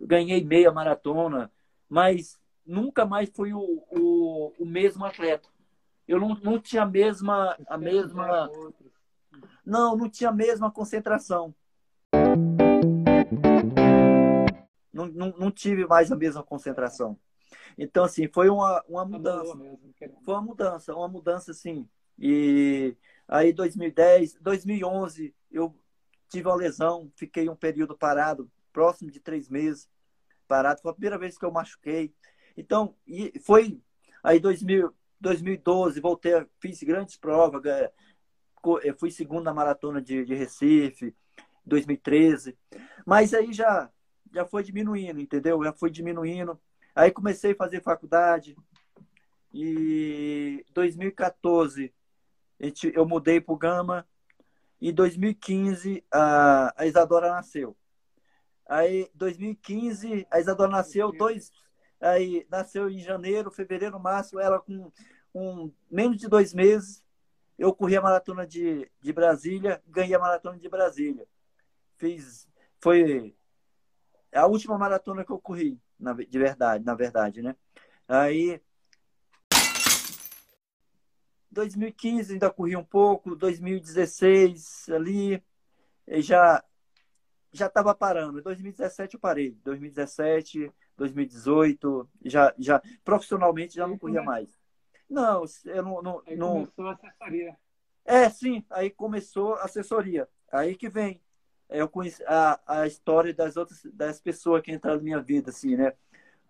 ganhei meia maratona, mas nunca mais fui o, o, o mesmo atleta. Eu não, não tinha a mesma, a mesma. Não, não tinha a mesma concentração. Não, não, não tive mais a mesma concentração. Então, assim, foi uma, uma mudança. Foi uma mudança, uma mudança, assim. E aí, 2010, 2011, eu tive uma lesão, fiquei um período parado próximo de três meses parado. Foi a primeira vez que eu machuquei. Então, e foi aí 2000, 2012, voltei, fiz grandes provas. Eu fui segundo na maratona de, de Recife, 2013. Mas aí já, já foi diminuindo, entendeu? Já foi diminuindo. Aí comecei a fazer faculdade. E 2014 eu mudei para o Gama. Em 2015 a, a Isadora nasceu. Aí, 2015, a Isadora nasceu, dois, aí nasceu em janeiro, fevereiro, março, ela com um, menos de dois meses, eu corri a maratona de, de Brasília, ganhei a maratona de Brasília. Fiz, foi a última maratona que eu corri, na, de verdade, na verdade, né? Aí, 2015 ainda corri um pouco, 2016 ali, já já estava parando. Em 2017 eu parei. 2017, 2018, já, já profissionalmente já não corria mais. Não, eu não. não, aí não... começou a assessoria. É, sim, aí começou a assessoria. Aí que vem. Eu conheci a, a história das outras das pessoas que entraram na minha vida, assim, né?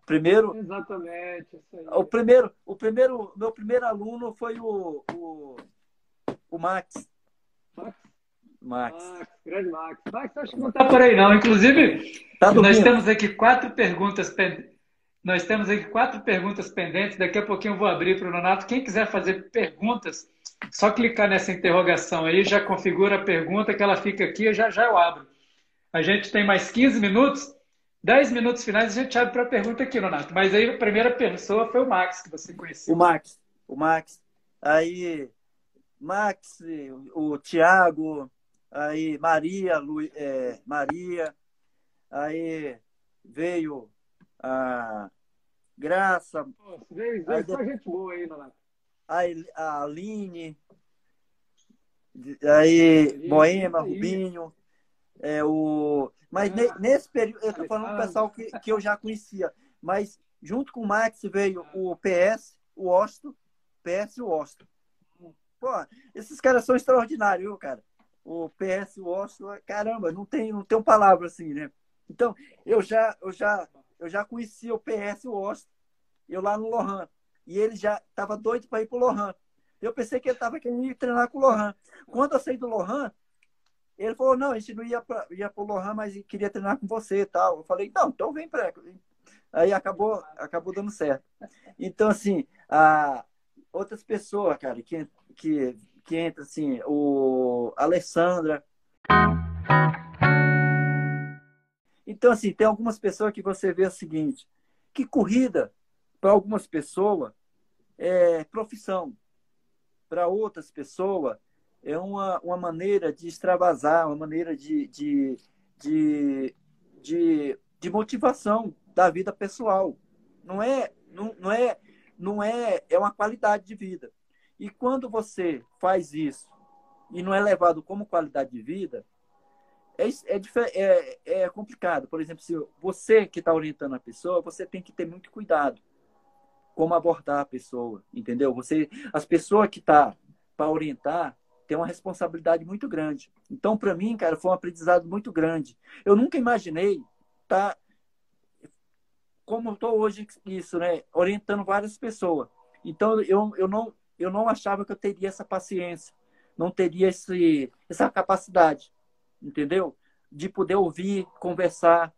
Primeiro. Exatamente. O primeiro, o primeiro, meu primeiro aluno foi o, o, o Max. Max? Max. Max, grande Max. Max, acho que não está por aí, não. Inclusive, tá nós temos aqui quatro perguntas pendentes. Nós temos aqui quatro perguntas pendentes. Daqui a pouquinho eu vou abrir para o Nonato. Quem quiser fazer perguntas, só clicar nessa interrogação aí, já configura a pergunta que ela fica aqui, já já eu abro. A gente tem mais 15 minutos. 10 minutos finais a gente abre para a pergunta aqui, Nonato. Mas aí a primeira pessoa foi o Max, que você conheceu. O Max. O Max. Aí, Max, o Thiago, aí Maria, Lu, é, Maria, aí veio a Graça. Nossa, veio, veio aí, só gente boa aí, Nonato. A Aline, aí Moema, Rubinho, é, o... mas ah, nesse período, eu estou falando do pessoal que, que eu já conhecia, mas junto com o Max veio o PS, o Osto, PS e o Osto. Pô, esses caras são extraordinários, viu, cara? O PS Washington, caramba, não tem, não tem uma palavra assim, né? Então, eu já, eu já, eu já conhecia o PS Washington, eu lá no Lohan, e ele já estava doido para ir para o Lohan. Eu pensei que ele estava querendo ir treinar com o Lohan. Quando eu saí do Lohan, ele falou, não, a gente não ia para ia o Lohan, mas queria treinar com você e tal. Eu falei, não, então vem para Aí acabou, acabou dando certo. Então, assim, a, outras pessoas, cara, que, que, que entra, assim, o Alessandra. Então, assim, tem algumas pessoas que você vê o seguinte, que corrida, para algumas pessoas, é profissão. Para outras pessoas, é uma, uma maneira de extravasar, uma maneira de, de, de, de, de motivação da vida pessoal. Não é, não, não é, não é, é uma qualidade de vida. E quando você faz isso e não é levado como qualidade de vida, é, é, é, é complicado. Por exemplo, se você que está orientando a pessoa, você tem que ter muito cuidado como abordar a pessoa, entendeu? Você, as pessoas que tá para orientar tem uma responsabilidade muito grande. Então, para mim, cara, foi um aprendizado muito grande. Eu nunca imaginei tá, como estou hoje isso, né, orientando várias pessoas. Então, eu, eu não eu não achava que eu teria essa paciência, não teria esse, essa capacidade, entendeu? De poder ouvir, conversar.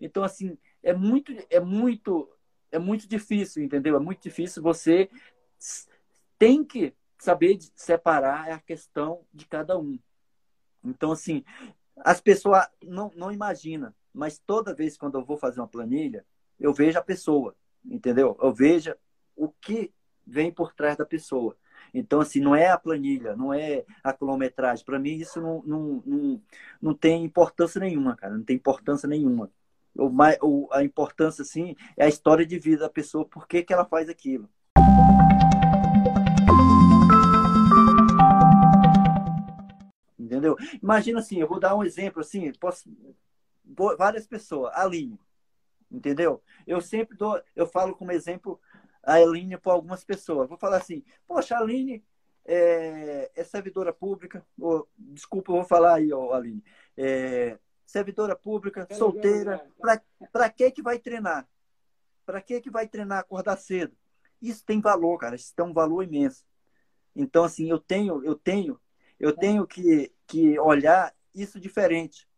Então, assim, é muito, é muito é muito difícil, entendeu? É muito difícil. Você tem que saber separar a questão de cada um. Então, assim, as pessoas não, não imaginam, mas toda vez quando eu vou fazer uma planilha, eu vejo a pessoa, entendeu? Eu vejo o que vem por trás da pessoa. Então, assim, não é a planilha, não é a quilometragem. Para mim, isso não, não, não, não tem importância nenhuma, cara. Não tem importância nenhuma o, o, a importância, assim, é a história de vida da pessoa, por que, que ela faz aquilo. Entendeu? Imagina assim, eu vou dar um exemplo assim, posso, várias pessoas, Aline, entendeu? Eu sempre dou, eu falo como exemplo a Aline para algumas pessoas. Vou falar assim, poxa, a Aline é, é servidora pública, ou, desculpa, eu vou falar aí, ó, Aline, é, servidora pública, solteira, para que que vai treinar? Para que que vai treinar acordar cedo? Isso tem valor, cara, isso tem um valor imenso. Então assim, eu tenho, eu tenho, eu tenho que que olhar isso diferente.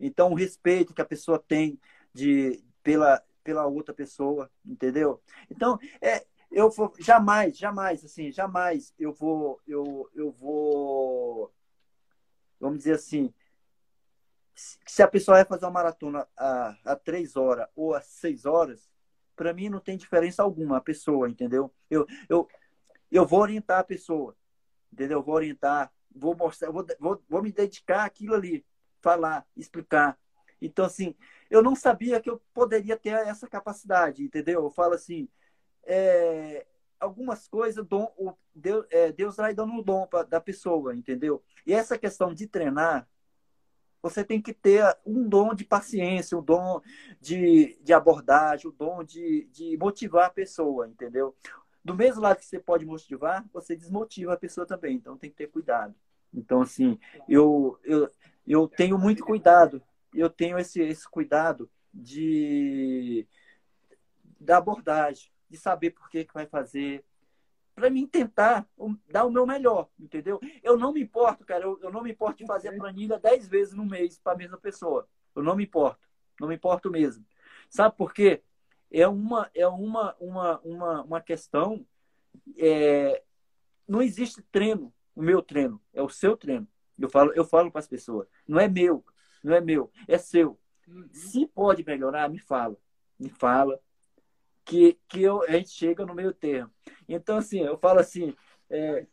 Então o respeito que a pessoa tem de pela pela outra pessoa, entendeu? Então, é, eu vou, jamais, jamais, assim, jamais eu vou, eu, eu vou, vamos dizer assim, se a pessoa vai fazer uma maratona a, a três horas ou a seis horas, para mim não tem diferença alguma a pessoa, entendeu? Eu, eu, eu vou orientar a pessoa, entendeu? Eu vou orientar, vou mostrar, vou, vou, vou me dedicar àquilo ali, falar, explicar. Então, assim, eu não sabia que eu poderia ter essa capacidade, entendeu? Eu falo assim, é, algumas coisas, dom, o, Deus, é, Deus vai dando o dom pra, da pessoa, entendeu? E essa questão de treinar, você tem que ter um dom de paciência, um dom de, de abordagem, um dom de, de motivar a pessoa, entendeu? Do mesmo lado que você pode motivar, você desmotiva a pessoa também. Então tem que ter cuidado. Então, assim, eu, eu, eu tenho muito cuidado. Eu tenho esse, esse cuidado de da abordagem, de saber por que, que vai fazer, para mim tentar dar o meu melhor, entendeu? Eu não me importo, cara, eu, eu não me importo de fazer a planilha dez vezes no mês para a mesma pessoa. Eu não me importo, não me importo mesmo. Sabe por quê? É uma, é uma, uma, uma, uma questão. É, não existe treino, o meu treino, é o seu treino. Eu falo, eu falo para as pessoas, não é meu, não é meu, é seu. Uhum. Se pode melhorar, me fala, me fala, que, que eu, a gente chega no meio termo. Então, assim, eu falo assim, é,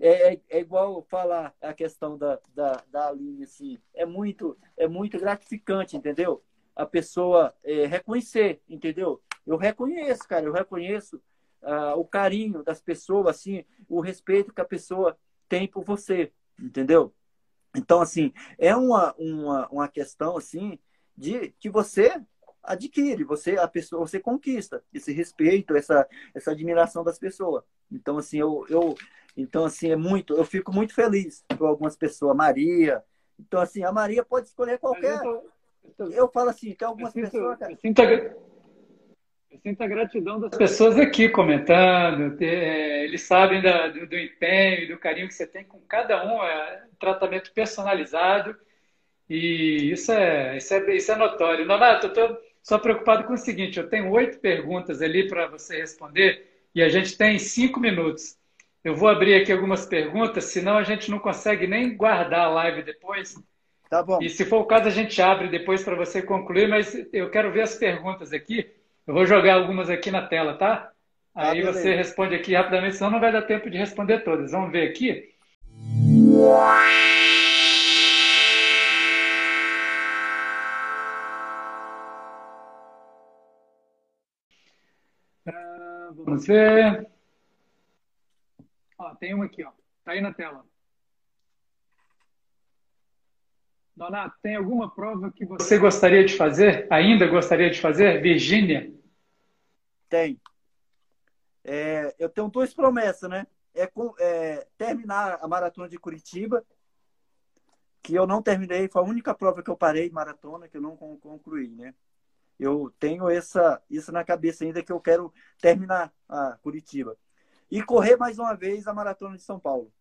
é, é igual falar a questão da, da, da Aline, assim, é muito, é muito gratificante, entendeu? A pessoa é, reconhecer, entendeu? Eu reconheço, cara, eu reconheço ah, o carinho das pessoas, assim, o respeito que a pessoa tem por você, entendeu? Então, assim, é uma, uma, uma questão, assim, de que você adquire, você a pessoa, você conquista esse respeito, essa essa admiração das pessoas. Então assim, eu, eu então assim é muito, eu fico muito feliz por algumas pessoas, Maria. Então assim, a Maria pode escolher qualquer eu, tô, eu, tô, eu falo assim, tem algumas eu sinto, pessoas, cara, eu sinto, eu sinto a gratidão das pessoas aqui comentando, é, eles sabem da, do, do empenho e do carinho que você tem com cada um, é tratamento personalizado. E isso é, isso é, isso é notório. Nonato, eu tô, só preocupado com o seguinte: eu tenho oito perguntas ali para você responder e a gente tem cinco minutos. Eu vou abrir aqui algumas perguntas, senão a gente não consegue nem guardar a live depois. Tá bom. E se for o caso, a gente abre depois para você concluir, mas eu quero ver as perguntas aqui. Eu vou jogar algumas aqui na tela, tá? Ah, Aí beleza. você responde aqui rapidamente, senão não vai dar tempo de responder todas. Vamos ver aqui. Ah, vamos ver. Ó, tem uma aqui, ó. Tá aí na tela. Donato, tem alguma prova que você gostaria de fazer? Ainda gostaria de fazer? Virgínia? Tem. É, eu tenho duas promessas, né? É, é, terminar a maratona de Curitiba, que eu não terminei, foi a única prova que eu parei maratona, que eu não concluí, né? Eu tenho essa, isso na cabeça ainda que eu quero terminar a Curitiba. E correr mais uma vez a maratona de São Paulo.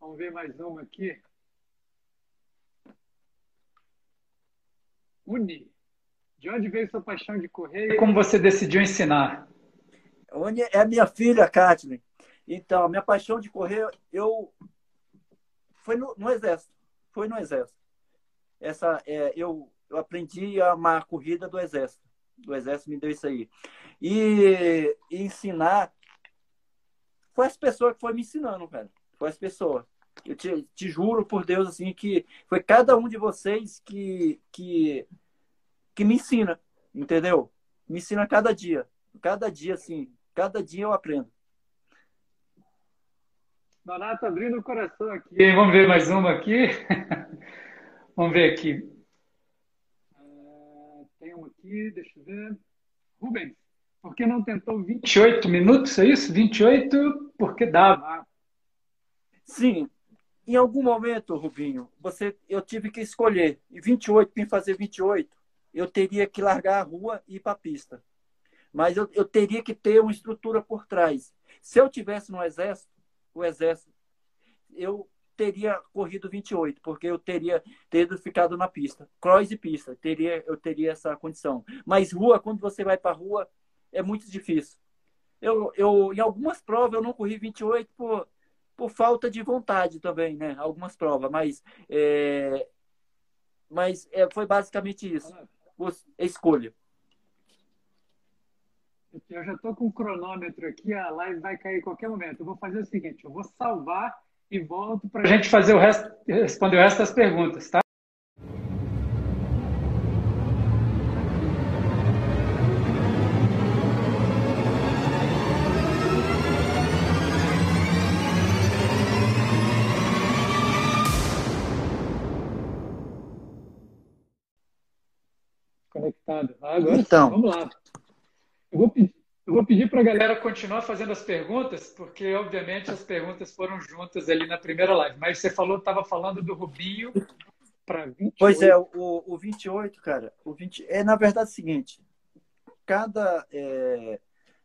Vamos ver mais uma aqui. Uni, de onde veio sua paixão de correr e como você decidiu ensinar? Uni é a minha filha, Kathleen. Então, a minha paixão de correr, eu foi no, no exército, foi no exército. Essa, é, eu, eu aprendi a amar a corrida do exército. Do exército me deu isso aí. E, e ensinar foi as pessoas que foi me ensinando, velho. Foi as pessoas. Eu te, te, juro por Deus, assim, que foi cada um de vocês que, que, que me ensina, entendeu? Me ensina cada dia. Cada dia, assim, cada dia eu aprendo. Donato abrindo o coração aqui. E vamos ver mais uma aqui. vamos ver aqui. Uh, tem uma aqui, deixa eu ver. Rubens, por que não tentou 28 minutos? É isso? 28 porque dava. Sim, em algum momento, Rubinho, você, eu tive que escolher. E 28, para fazer 28, eu teria que largar a rua e ir para a pista. Mas eu, eu teria que ter uma estrutura por trás. Se eu tivesse no exército, o exército, eu teria corrido 28, porque eu teria teria ficado na pista. Cross e pista, teria, eu teria essa condição. Mas rua, quando você vai para a rua, é muito difícil. Eu, eu, em algumas provas eu não corri 28 por por falta de vontade também, né? Algumas provas, mas, é, mas é, foi basicamente isso. Escolha. Eu já estou com o cronômetro aqui, a live vai cair em qualquer momento. Eu vou fazer o seguinte, eu vou salvar e volto para a gente fazer o resto, responder o resto das perguntas, tá? Conectado. Agora então. Vamos lá. Eu vou pedir, eu vou pedir para a galera continuar fazendo as perguntas, porque, obviamente, as perguntas foram juntas ali na primeira live. Mas você falou, estava falando do Rubinho para 28. Pois é, o, o 28, cara, o 20, é na verdade o seguinte, cada... É,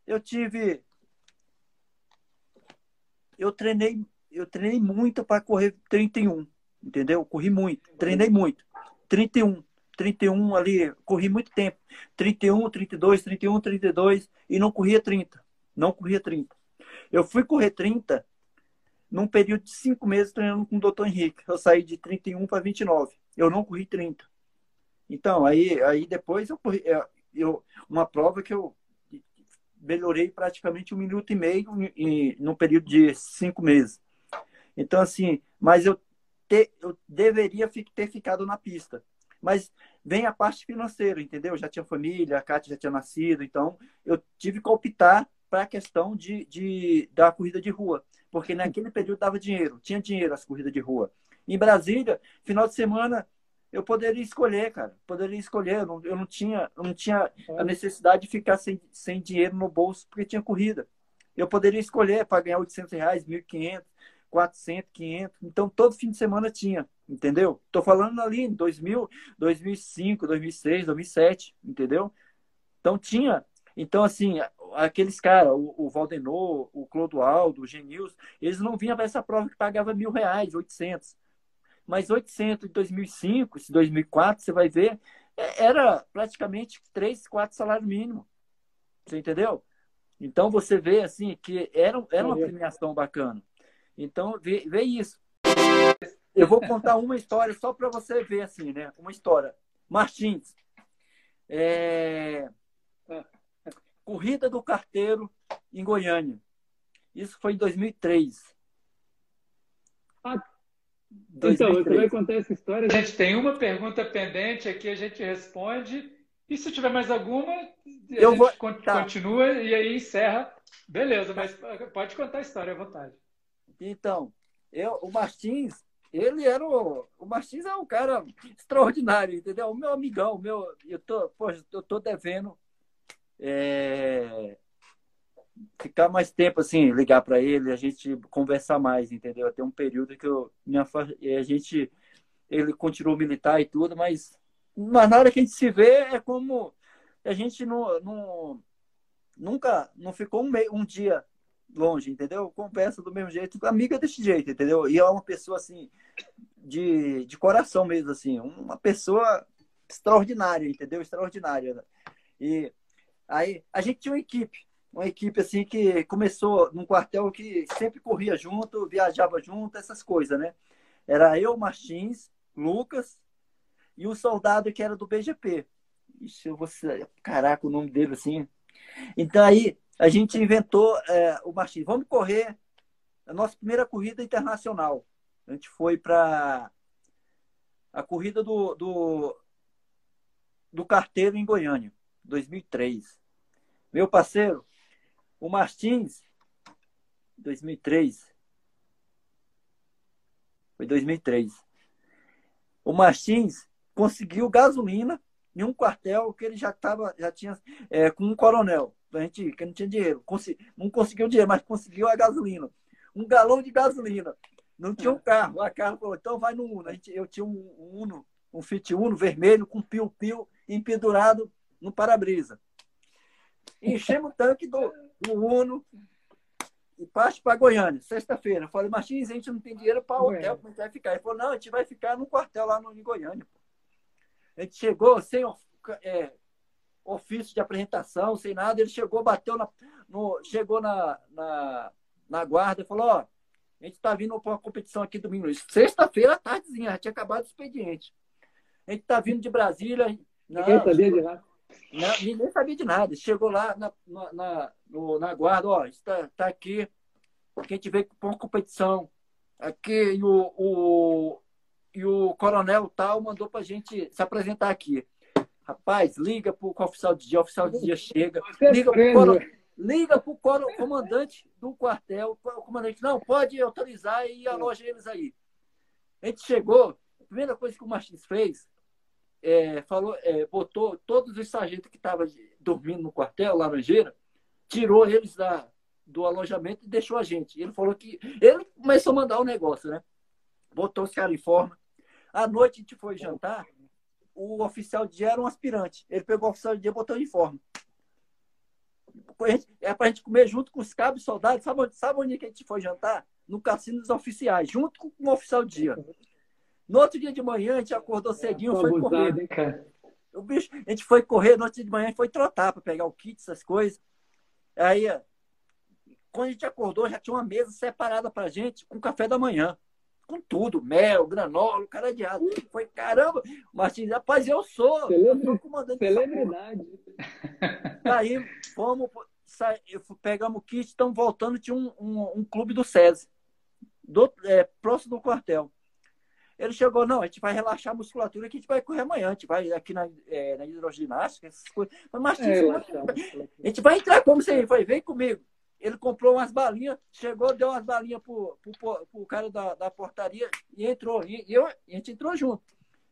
eu tive... Eu treinei, eu treinei muito para correr 31, entendeu? Eu corri muito, treinei muito. 31. 31 ali, corri muito tempo. 31, 32, 31, 32 e não corria 30. Não corria 30. Eu fui correr 30 num período de cinco meses treinando com o doutor Henrique. Eu saí de 31 para 29. Eu não corri 30. Então, aí, aí depois eu corri. É, eu, uma prova que eu melhorei praticamente um minuto e meio em, num período de cinco meses. Então, assim, mas eu, te, eu deveria ter ficado na pista. Mas vem a parte financeira, entendeu? Eu já tinha família, a Kátia já tinha nascido, então eu tive que optar para a questão de, de, da corrida de rua, porque naquele período dava dinheiro, tinha dinheiro as corridas de rua. Em Brasília, final de semana, eu poderia escolher, cara, poderia escolher, eu não, eu não tinha, eu não tinha a necessidade de ficar sem, sem dinheiro no bolso, porque tinha corrida. Eu poderia escolher para ganhar 800 reais, 1.500, 400, 500, então todo fim de semana tinha entendeu? Tô falando ali em 2000, 2005, 2006, 2007, entendeu? Então tinha, então assim, aqueles caras, o, o Valdenor, o Clodoaldo, o Genils, eles não vinham para essa prova que pagava mil reais, 800. Mas 800 em 2005, 2004, você vai ver, é, era praticamente 3, 4 salários mínimos. Você entendeu? Então você vê assim que era, era uma premiação bacana. Então vê, vê isso. Eu vou contar uma história só para você ver assim, né? Uma história. Martins. É... Corrida do carteiro em Goiânia. Isso foi em 2003. Ah, 2003. então, você vai contar essa história. A gente tem uma pergunta pendente aqui, a gente responde. E se tiver mais alguma, a eu gente vou... Tá. continua e aí encerra. Beleza, mas pode contar a história à vontade. Então, eu, o Martins, ele era o, o Martins é um cara extraordinário, entendeu? O meu amigão, meu, eu tô, poxa, eu tô devendo é, ficar mais tempo assim, ligar para ele, a gente conversar mais, entendeu? Até um período que eu afast... a gente ele continuou militar e tudo, mas mas na hora que a gente se vê é como a gente não, não nunca não ficou um, um dia longe, entendeu? Conversa do mesmo jeito, amiga desse jeito, entendeu? E é uma pessoa assim de, de coração mesmo assim, uma pessoa extraordinária, entendeu? Extraordinária. E aí a gente tinha uma equipe, uma equipe assim que começou num quartel que sempre corria junto, viajava junto, essas coisas, né? Era eu, Martins, Lucas e o soldado que era do BGP. Ixi, eu vou caraca o nome dele assim. Então aí a gente inventou é, o Martins. Vamos correr a nossa primeira corrida internacional. A gente foi para a corrida do, do, do carteiro em Goiânia, 2003. Meu parceiro, o Martins, 2003. Foi 2003. O Martins conseguiu gasolina em um quartel que ele já tava, já tinha é, com um coronel, a gente que não tinha dinheiro, não conseguiu dinheiro, mas conseguiu a gasolina, um galão de gasolina. Não tinha um carro. A carro falou, então vai no Uno. A gente, eu tinha um, um Uno, um Fit Uno vermelho com pio-pio empedurado no para-brisa. Enchemos o tanque do, do Uno e parte para Goiânia, sexta-feira. Falei, Martins, a gente não tem dinheiro para o hotel, como a gente vai ficar? Ele falou, não, a gente vai ficar no quartel lá no, em Goiânia. A gente chegou sem é, ofício de apresentação, sem nada. Ele chegou, bateu na, no, chegou na, na, na guarda e falou: Ó, a gente está vindo para uma competição aqui domingo. Sexta-feira, tardezinha, já tinha acabado o expediente. A gente está vindo de Brasília. Não, ninguém sabia de nada. Não, ninguém sabia de nada. Chegou lá na, na, no, na guarda, ó, está tá aqui, a gente veio para uma competição. Aqui, e o, o, e o coronel tal mandou para a gente se apresentar aqui. Rapaz, liga para o oficial de dia, o oficial de dia chega, liga para o comandante do quartel, o comandante, não, pode autorizar e aloja eles aí. A gente chegou, a primeira coisa que o Martins fez, é, falou, é, botou todos os sargentos que estavam dormindo no quartel, Laranjeira, tirou eles da, do alojamento e deixou a gente. Ele falou que. Ele começou a mandar o negócio, né? Botou os caras em forma. À noite a gente foi jantar, o oficial de dia era um aspirante. Ele pegou o oficial de dia e botou em forma. É para a gente comer junto com os cabos soldados. Sabe, sabe onde que a gente foi jantar? No cassino dos oficiais, junto com o oficial de dia. No outro dia de manhã, a gente acordou cedinho, e foi correr. Hein, o bicho, a gente foi correr, no outro dia de manhã, a gente foi trotar para pegar o kit, essas coisas. Aí, quando a gente acordou, já tinha uma mesa separada para gente com café da manhã com tudo, mel, granola, cara de água. Foi caramba, Martins, rapaz, eu sou, eu sou comandante. Celebridade. Aí fomos, pegamos o kit, estamos voltando, tinha um, um, um clube do SESI, do, é, próximo do quartel. Ele chegou, não, a gente vai relaxar a musculatura que a gente vai correr amanhã, a gente vai aqui na, é, na hidroginástica, essas coisas. Mas, Martins, é, a gente vai entrar como você vai, vem comigo ele comprou umas balinhas, chegou, deu umas balinhas pro, pro, pro cara da, da portaria e entrou. E, e eu, a gente entrou junto.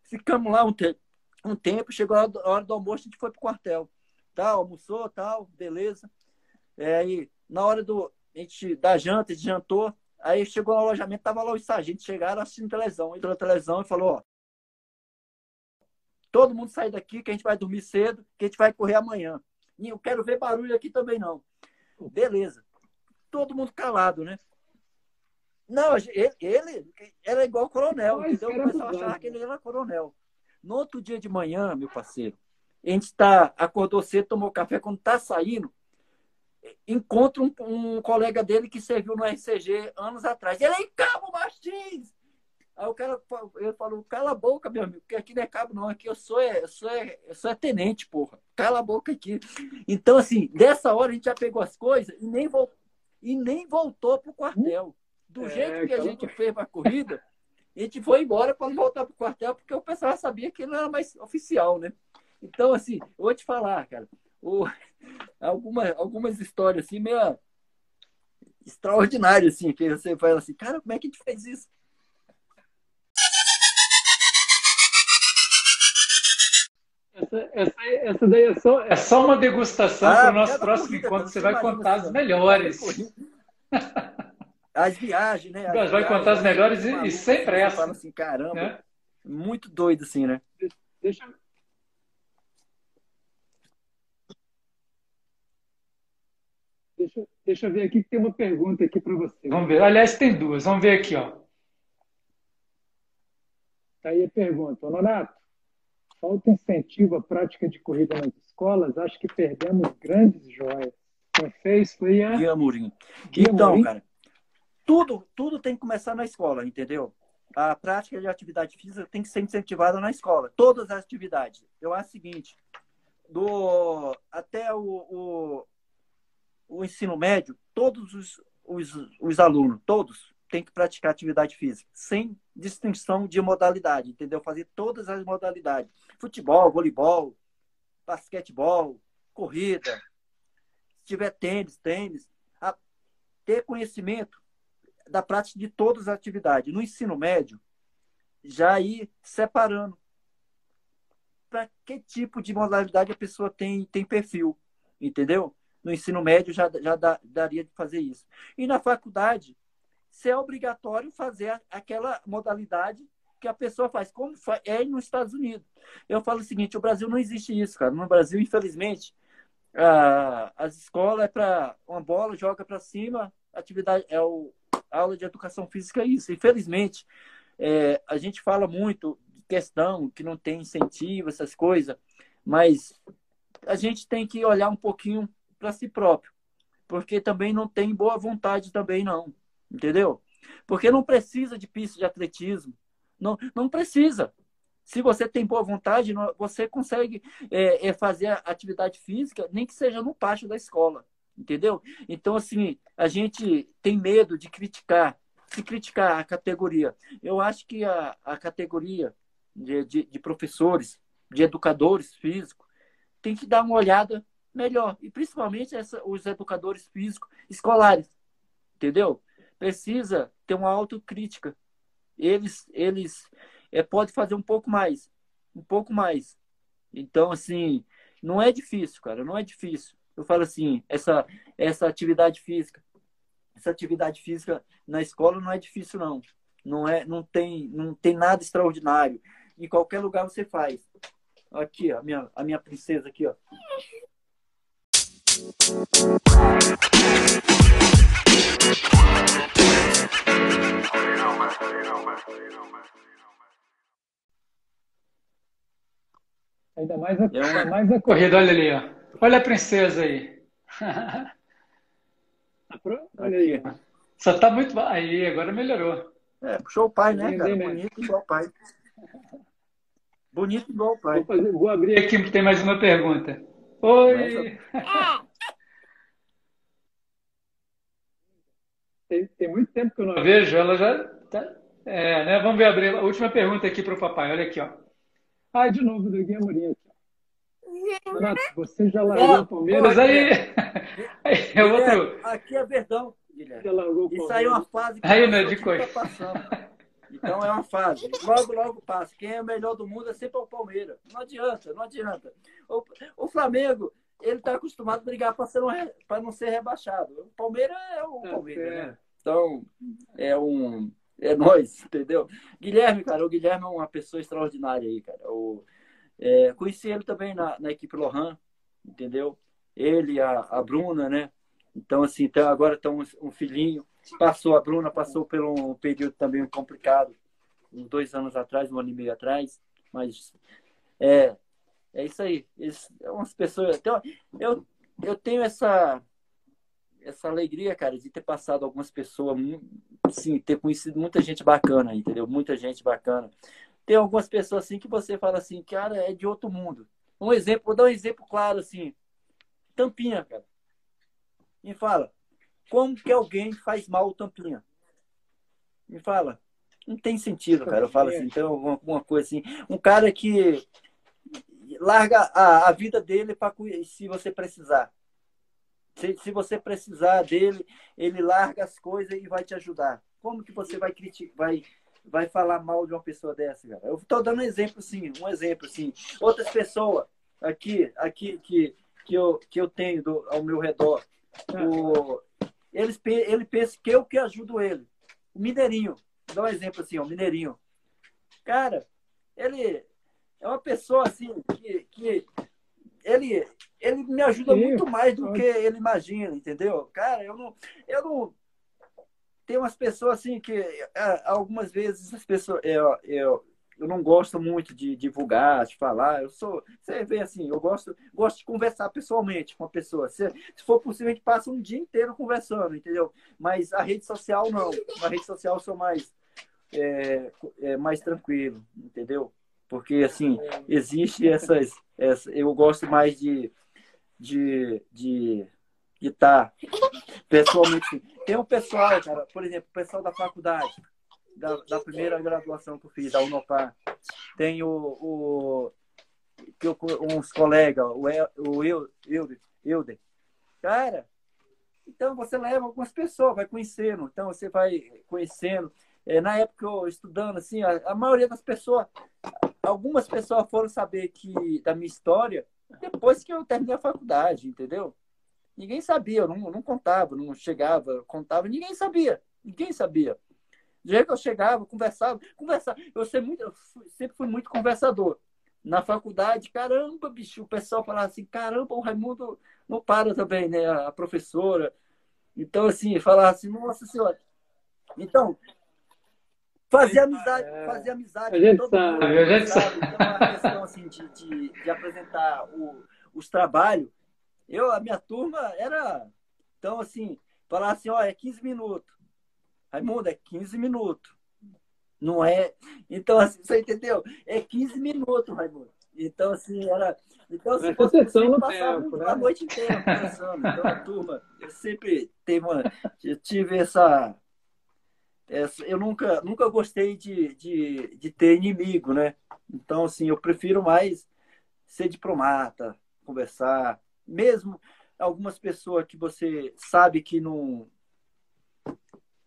Ficamos lá um, te, um tempo, chegou a hora do almoço, a gente foi pro quartel. Tal, almoçou, tal, beleza. É, e na hora do, a gente, da janta, a gente jantou. Aí chegou no alojamento, tava lá os sargentos, chegaram assistindo televisão. Entrou na televisão e falou, ó, todo mundo sai daqui que a gente vai dormir cedo, que a gente vai correr amanhã. E eu quero ver barulho aqui também não. Beleza. Todo mundo calado, né? Não, ele, ele era igual coronel, Mas entendeu? O pessoal achava que ele era coronel. No outro dia de manhã, meu parceiro, a gente tá, acordou cedo, tomou café, quando tá saindo, encontra um, um, colega dele que serviu no RCG anos atrás. Ele é Cabo Martins! Aí o cara eu falo, cala a boca, meu amigo, porque aqui não é cabo, não. Aqui eu sou, é, eu sou, é, eu sou é tenente, porra. Cala a boca aqui. Então, assim, dessa hora a gente já pegou as coisas e nem, vo, e nem voltou pro quartel. Do é, jeito que a gente fez pra corrida, a gente foi embora para não voltar pro quartel, porque o pessoal sabia que não era mais oficial, né? Então, assim, eu vou te falar, cara, o, alguma, algumas histórias assim, meio extraordinárias, assim, que você fala assim, cara, como é que a gente fez isso? Essa, essa, essa daí é só, é só uma degustação ah, para o nosso próximo corrida, encontro. Você vai contar as melhores. As viagens, né? As vai viagens, contar as melhores e, e sem pressa. Fala assim, caramba, né? muito doido assim, né? Deixa, Deixa, deixa eu ver aqui que tem uma pergunta aqui para você. Vamos ver. Aliás, tem duas. Vamos ver aqui, ó. Tá aí a pergunta. Honorato, falta incentivo à prática de corrida nas escolas? Acho que perdemos grandes joias. Quem fez foi a... Guia Murim. Então, cara, tudo, tudo tem que começar na escola, entendeu? A prática de atividade física tem que ser incentivada na escola. Todas as atividades. Eu acho o seguinte, do, até o, o o ensino médio, todos os, os, os alunos, todos, têm que praticar atividade física, sem distinção de modalidade, entendeu? Fazer todas as modalidades. Futebol, voleibol, basquetebol, corrida, se tiver tênis, tênis. ter conhecimento da prática de todas as atividades. No ensino médio, já ir separando para que tipo de modalidade a pessoa tem, tem perfil, entendeu? no ensino médio já, já dá, daria de fazer isso. E na faculdade, se é obrigatório fazer aquela modalidade que a pessoa faz, como é nos Estados Unidos. Eu falo o seguinte, o Brasil não existe isso, cara. No Brasil, infelizmente, a, as escolas é para uma bola, joga para cima, atividade é o a aula de educação física é isso. Infelizmente, é, a gente fala muito de questão que não tem incentivo, essas coisas, mas a gente tem que olhar um pouquinho para si próprio. Porque também não tem boa vontade também não, entendeu? Porque não precisa de pista de atletismo, não, não precisa. Se você tem boa vontade, você consegue é, é fazer atividade física, nem que seja no pátio da escola, entendeu? Então, assim, a gente tem medo de criticar, se criticar a categoria. Eu acho que a, a categoria de, de, de professores, de educadores físicos, tem que dar uma olhada melhor. E principalmente essa, os educadores físicos escolares. Entendeu? Precisa ter uma autocrítica. Eles, eles é, pode fazer um pouco mais. Um pouco mais. Então, assim, não é difícil, cara. Não é difícil. Eu falo assim, essa, essa atividade física. Essa atividade física na escola não é difícil, não. Não, é, não, tem, não tem nada extraordinário. Em qualquer lugar você faz. Aqui, ó, a minha, a minha princesa aqui, ó. Ainda mais a, é mais a corrida, olha ali, ó. Olha a princesa aí. olha aí. Só tá muito. Aí, agora melhorou. É, puxou o pai, né, cara? Bonito igual o pai. Bonito igual o pai. Vou, fazer, vou abrir aqui, tem mais uma pergunta. Oi! Tem, tem, muito tempo que eu não vejo, ela já tá. É, né? Vamos ver abrir a última pergunta aqui para o papai. Olha aqui, ó. Ah, de novo, do Guia Amorim aqui. Renato, você já largou o Palmeiras? Aí, aí é outro. Aqui é Verdão, Guilherme. Isso aí é uma fase que aí, né, de tá passando. Então é uma fase. Logo, logo passa. Quem é o melhor do mundo é sempre o Palmeiras. Não adianta, não adianta. O, o Flamengo, ele está acostumado a brigar para não ser rebaixado. O Palmeiras é o é, Palmeiras, é. né? Então, é um. É nós, entendeu? Guilherme, cara, o Guilherme é uma pessoa extraordinária aí, cara. O, é, conheci ele também na, na equipe Lohan, entendeu? Ele, a, a Bruna, né? Então, assim, então agora estão um, um filhinho. passou, a Bruna passou por um período também complicado, uns dois anos atrás, um ano e meio atrás, mas é, é isso aí. É umas pessoas. Então, eu, eu tenho essa essa alegria, cara, de ter passado algumas pessoas, sim, ter conhecido muita gente bacana, entendeu? Muita gente bacana. Tem algumas pessoas assim que você fala assim, cara, é de outro mundo. Um exemplo, vou dar um exemplo claro assim. Tampinha, cara. Me fala, como que alguém faz mal o tampinha? Me fala. Não tem sentido, cara. Eu falo assim, então alguma coisa assim. Um cara que larga a, a vida dele para se você precisar. Se, se você precisar dele, ele larga as coisas e vai te ajudar. Como que você vai criticar, vai, vai falar mal de uma pessoa dessa, cara? Eu estou dando um exemplo, sim, um exemplo, sim. Outras pessoas aqui, aqui que, que, eu, que eu tenho do, ao meu redor, o, eles, ele pensa que eu que ajudo ele. O Mineirinho, dá um exemplo assim, o Mineirinho. Cara, ele é uma pessoa assim que, que ele, ele me ajuda Sim, muito mais do que ele imagina, entendeu? Cara, eu não, eu não. Tem umas pessoas assim que é, algumas vezes as pessoas. Eu, eu, eu não gosto muito de divulgar, de falar. Eu sou. Você vê assim, eu gosto, gosto de conversar pessoalmente com a pessoa. Se, se for possível, a gente passa um dia inteiro conversando, entendeu? Mas a rede social não. Na rede social eu sou mais, é, é mais tranquilo, entendeu? Porque assim, existe essas essa, eu gosto mais de de de estar pessoalmente. Tem um pessoal, cara, por exemplo, o pessoal da faculdade, da, da primeira graduação que eu fiz, da Unopar. Tem o, o que eu, uns colegas, o, o Euder, Euder. Cara, então você leva algumas pessoas, vai conhecendo. Então você vai conhecendo. É, na época eu estudando, assim, a, a maioria das pessoas algumas pessoas foram saber que da minha história depois que eu terminei a faculdade, entendeu? Ninguém sabia, eu não, não contava, não chegava, contava, ninguém sabia, ninguém sabia. Do jeito que eu chegava, conversava, conversava. Eu, sempre, muito, eu sempre fui muito conversador. Na faculdade, caramba, bicho, o pessoal falava assim, caramba, o Raimundo não para também, né? A professora. Então, assim, falava assim, nossa senhora. Então, Fazer amizade, é. fazer amizade. A gente todo sabe, mundo, a gente sabe. sabe. Então, a questão assim, de, de, de apresentar o, os trabalhos, eu, a minha turma era. Então, assim, falar assim, ó, é 15 minutos. Raimundo, é 15 minutos. Não é. Então, assim, você entendeu? É 15 minutos, Raimundo. Então, assim, era. Então, se fosse possível, passava tempo, né? a noite inteira conversando. Então, a turma, eu sempre teve uma, eu tive essa eu nunca, nunca gostei de, de, de ter inimigo, né? Então, assim, eu prefiro mais ser diplomata, conversar. Mesmo algumas pessoas que você sabe que não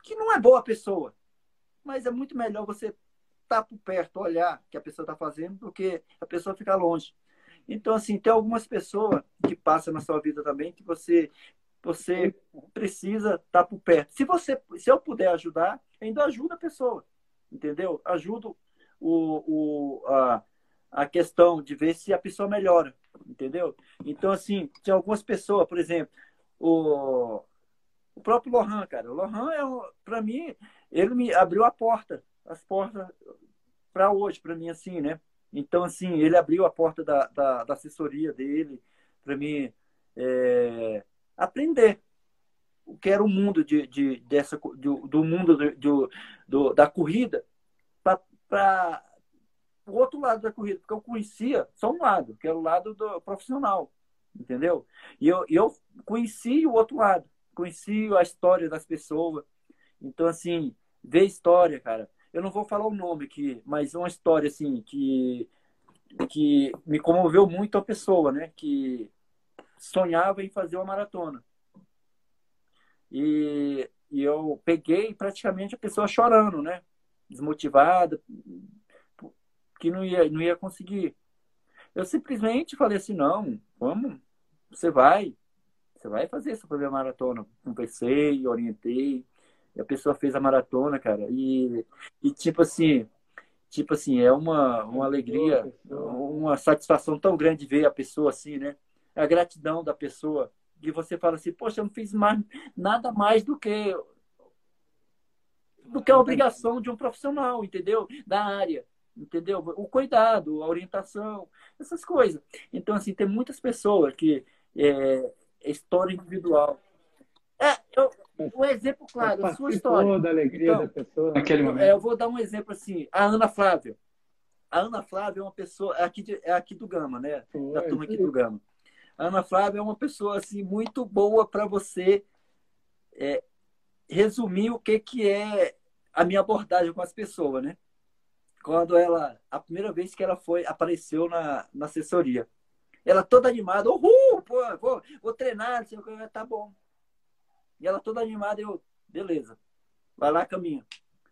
que não é boa pessoa, mas é muito melhor você estar tá por perto, olhar o que a pessoa está fazendo, do que a pessoa ficar longe. Então, assim, tem algumas pessoas que passam na sua vida também que você você precisa estar tá por perto. Se você, se eu puder ajudar, ainda ajuda a pessoa, entendeu? Ajudo o, o, a, a questão de ver se a pessoa melhora, entendeu? Então, assim, tem algumas pessoas, por exemplo, o, o próprio Lohan, cara. O Lohan, é para mim, ele me abriu a porta, as portas para hoje, para mim, assim, né? Então, assim, ele abriu a porta da, da, da assessoria dele para mim é, aprender, o que era o mundo de, de dessa, do, do mundo do, do, da corrida para o outro lado da corrida, porque eu conhecia só um lado, que era o lado do profissional, entendeu? E eu, eu conheci o outro lado, conheci a história das pessoas. Então, assim, ver história, cara. Eu não vou falar o nome aqui, mas uma história, assim, que, que me comoveu muito a pessoa, né? Que sonhava em fazer uma maratona. E, e eu peguei praticamente a pessoa chorando, né? Desmotivada, que não ia, não ia conseguir. Eu simplesmente falei assim, não, vamos, você vai, você vai fazer essa primeira maratona. Conversei, orientei, e a pessoa fez a maratona, cara. E, e tipo assim, tipo assim, é uma, uma alegria, uma satisfação tão grande ver a pessoa assim, né? A gratidão da pessoa e você fala assim, poxa, eu não fiz mais, nada mais do que do que a obrigação de um profissional, entendeu? Da área, entendeu? O cuidado, a orientação, essas coisas. Então, assim, tem muitas pessoas que é, história individual. É, eu, um exemplo claro, a sua história. da alegria então, da pessoa naquele momento. Eu vou dar um exemplo assim, a Ana Flávia. A Ana Flávia é uma pessoa, é aqui, de, é aqui do Gama, né? Foi, da turma aqui do Gama. Ana Flávia é uma pessoa assim muito boa para você é, resumir o que, que é a minha abordagem com as pessoas, né? Quando ela, a primeira vez que ela foi, apareceu na, na assessoria. Ela toda animada, uhul, pô, vou, vou treinar, sei o que, tá bom. E ela toda animada, eu, beleza, vai lá, caminha.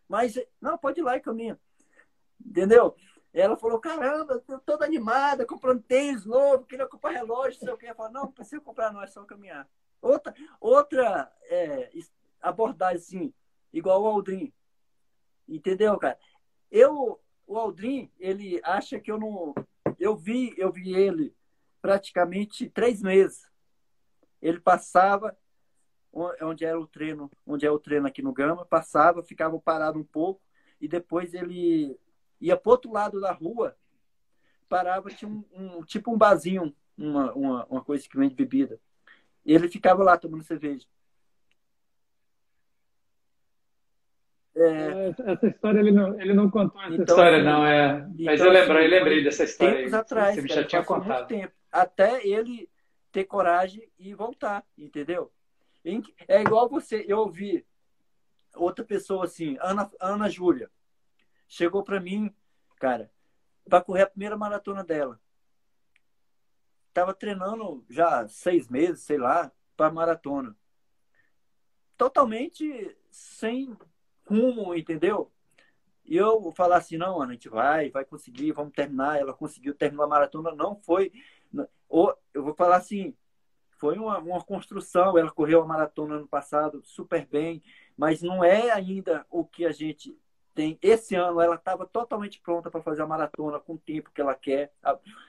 Mas, não, pode ir lá e caminha. Entendeu? Ela falou, caramba, tô toda animada, comprando tênis novo, queria comprar relógio, sei o que. Eu falei, não, não precisa comprar, não, é só caminhar. Outra, outra é, abordagem, assim, igual o Aldrin. Entendeu, cara? Eu, o Aldrin, ele acha que eu não. Eu vi, eu vi ele praticamente três meses. Ele passava onde era o treino, onde é o treino aqui no Gama, passava, ficava parado um pouco e depois ele ia para outro lado da rua, parava, tinha um, um tipo um barzinho, uma, uma, uma coisa que vende bebida. Ele ficava lá tomando cerveja. É... Essa história ele não, ele não contou essa então, história, assim, não é. Mas então, eu lembrei, assim, lembrei dessa história. Tempos aí. atrás, Você cara, já tinha contado. Tempo, até ele ter coragem e voltar, entendeu? É igual você, eu ouvi outra pessoa assim, Ana, Ana Júlia, chegou para mim, cara, para correr a primeira maratona dela. Tava treinando já seis meses, sei lá, para maratona. Totalmente sem rumo, entendeu? E eu falar assim, não, a gente vai, vai conseguir, vamos terminar. Ela conseguiu terminar a maratona, não foi. Ou eu vou falar assim, foi uma, uma construção. Ela correu a maratona ano passado super bem, mas não é ainda o que a gente tem. Esse ano ela estava totalmente pronta para fazer a maratona com o tempo que ela quer,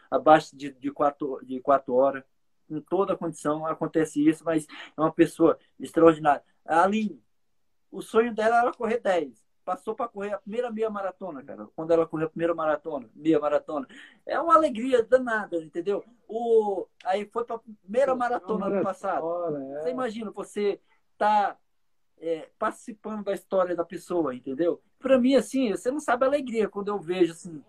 abaixo de, de, quatro, de quatro horas. Com toda a condição acontece isso, mas é uma pessoa extraordinária. A Aline, o sonho dela era correr 10. Passou para correr a primeira meia maratona, cara. Quando ela correu a primeira maratona, meia maratona. É uma alegria danada, entendeu? O... Aí foi para a primeira maratona do passado. É. Você imagina, você tá é, participando da história da pessoa, entendeu? Para mim, assim, você não sabe a alegria quando eu vejo assim.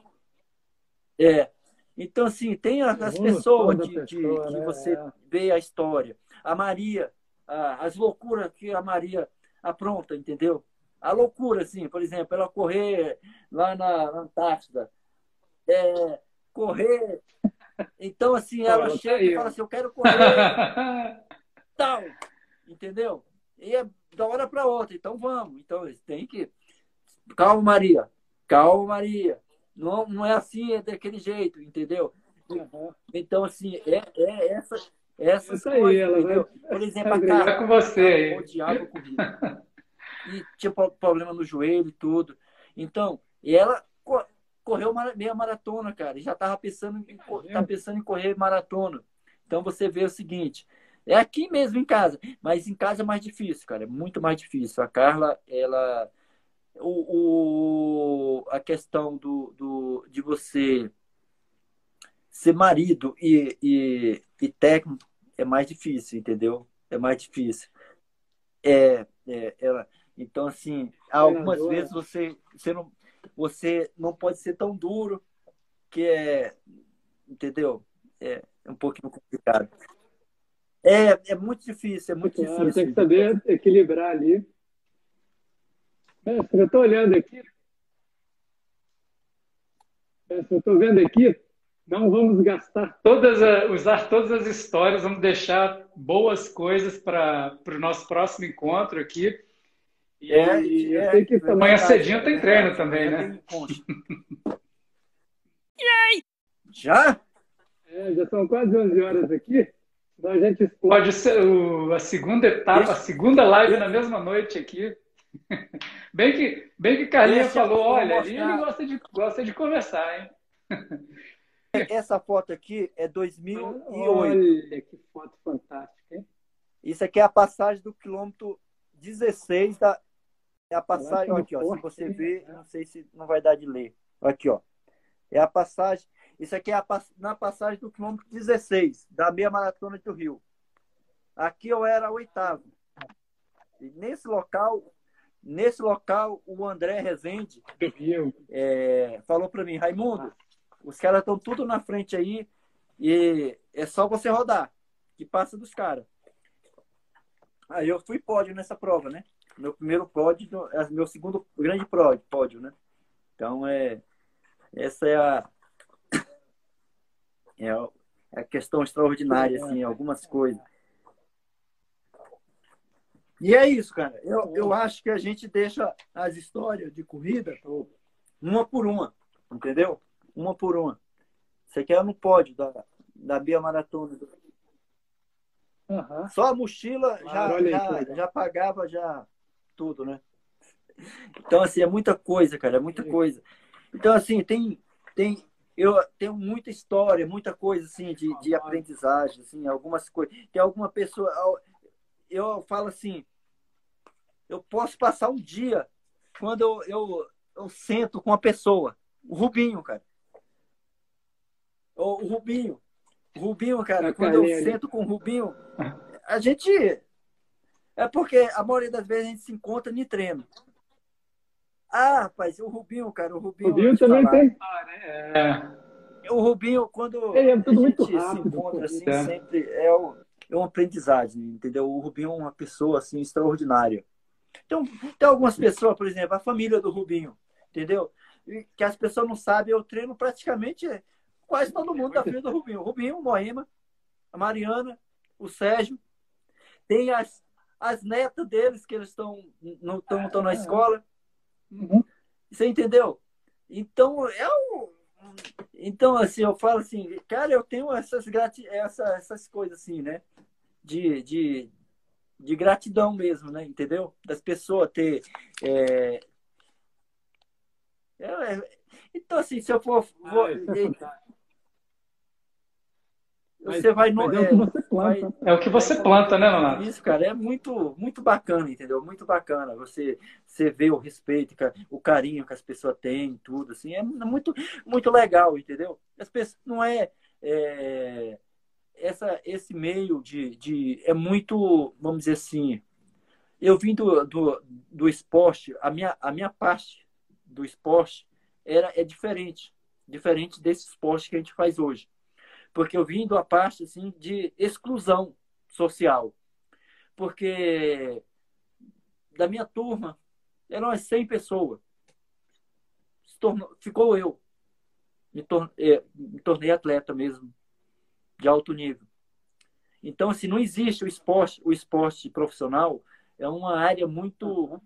É. Então, assim, tem as pessoas de, de, pessoa, que né? você é. vê a história. A Maria, a, as loucuras que a Maria apronta, entendeu? A loucura, assim, por exemplo, ela correr lá na, Antártida, é, correr. Então, assim, ela Pô, chega e fala assim: Eu quero correr tal, entendeu? E é da hora para outra, então vamos. Então, tem que. Calma, Maria, calma, Maria. Não, não é assim, é daquele jeito, entendeu? Uhum. Então, assim, é, é essa essas Isso coisas, aí, ela vai... Por exemplo, a cara com você odiava corrida. E tinha problema no joelho e tudo. Então, ela correu meia maratona, cara. E já estava pensando, em, tá pensando em correr maratona. Então você vê o seguinte, é aqui mesmo em casa, mas em casa é mais difícil, cara, é muito mais difícil. A Carla, ela o, o a questão do, do de você ser marido e, e, e técnico é mais difícil, entendeu? É mais difícil. É, é, ela, então, assim, algumas vezes você, você, não, você não pode ser tão duro, que é, entendeu? É, é um pouquinho complicado. É, é muito difícil, é muito difícil. Tem que saber equilibrar ali. É, eu estou olhando aqui. É, eu estou vendo aqui, não vamos gastar todas, usar todas as histórias, vamos deixar boas coisas para o nosso próximo encontro aqui. E, é, e eu é, sei que amanhã cedinho tem treino também, né? Já? É, já são quase 11 horas aqui. Então a gente Pode ser o, a segunda etapa, a segunda live na mesma noite aqui. Bem que, bem que Carlinha falou, olha, ele gosta de, gosta de conversar, hein? Essa foto aqui é 2008. Olha, que foto fantástica, hein? Isso aqui é a passagem do quilômetro 16 da, É a passagem, ó, aqui, ó. Se você ver, não sei se não vai dar de ler. Aqui, ó. É a passagem. Isso aqui é a, na passagem do quilômetro 16, da meia maratona do Rio. Aqui eu era oitavo. E nesse local, nesse local, o André Rezende é, falou para mim, Raimundo, os caras estão tudo na frente aí e é só você rodar, que passa dos caras. Aí eu fui pódio nessa prova, né? Meu primeiro pódio, é meu segundo grande pódio, né? Então, é, essa é a, é a questão extraordinária, assim, algumas coisas. E é isso, cara. Eu, eu acho que a gente deixa as histórias de corrida uma por uma, entendeu? Uma por uma. Você quer no pódio da, da Bia Maratona. Uhum. Só a mochila já, ah, já, já pagava já tudo, né? Então, assim, é muita coisa, cara, é muita coisa. Então, assim, tem, tem, eu tenho muita história, muita coisa, assim, de, de aprendizagem, assim, algumas coisas. Tem alguma pessoa, eu falo assim, eu posso passar um dia quando eu, eu, eu sento com uma pessoa, o Rubinho, cara. O, o Rubinho. O Rubinho, cara, quando eu sento com o Rubinho, a gente. É porque a maioria das vezes a gente se encontra em treino. Ah, rapaz, o Rubinho, cara, o Rubinho. O Rubinho também falar. tem. Ah, né? É. O Rubinho, quando é, é a gente rápido, se encontra, assim, é. sempre é, o, é uma aprendizagem, entendeu? O Rubinho é uma pessoa, assim, extraordinária. Então, tem algumas pessoas, por exemplo, a família do Rubinho, entendeu? Que as pessoas não sabem, eu treino praticamente quase todo mundo da família do Rubinho. O Rubinho, o Moema, a Mariana, o Sérgio. Tem as, as netas deles, que eles estão não estão na escola. Uhum. Você entendeu? Então, é um, então, assim, eu falo assim, cara, eu tenho essas, grati essa, essas coisas assim, né? De, de, de gratidão mesmo, né? Entendeu? Das pessoas ter. É... É, então, assim, se eu for. Vou... Ah, você vai no, é, é, o que você planta. Vai, é o que você planta, né, Leonardo? Isso, cara, é muito, muito bacana, entendeu? Muito bacana. Você, você vê o respeito, o carinho que as pessoas têm, tudo, assim, é muito, muito legal, entendeu? As pessoas não é, é essa, esse meio de, de. É muito, vamos dizer assim. Eu vim do, do, do esporte, a minha, a minha parte do esporte era, é diferente. Diferente desse esporte que a gente faz hoje. Porque eu vim da parte assim, de exclusão social. Porque da minha turma eram as 100 pessoas. Tornou, ficou eu. Me, tor é, me tornei atleta mesmo de alto nível. Então, assim, não existe o esporte, o esporte profissional é uma área muito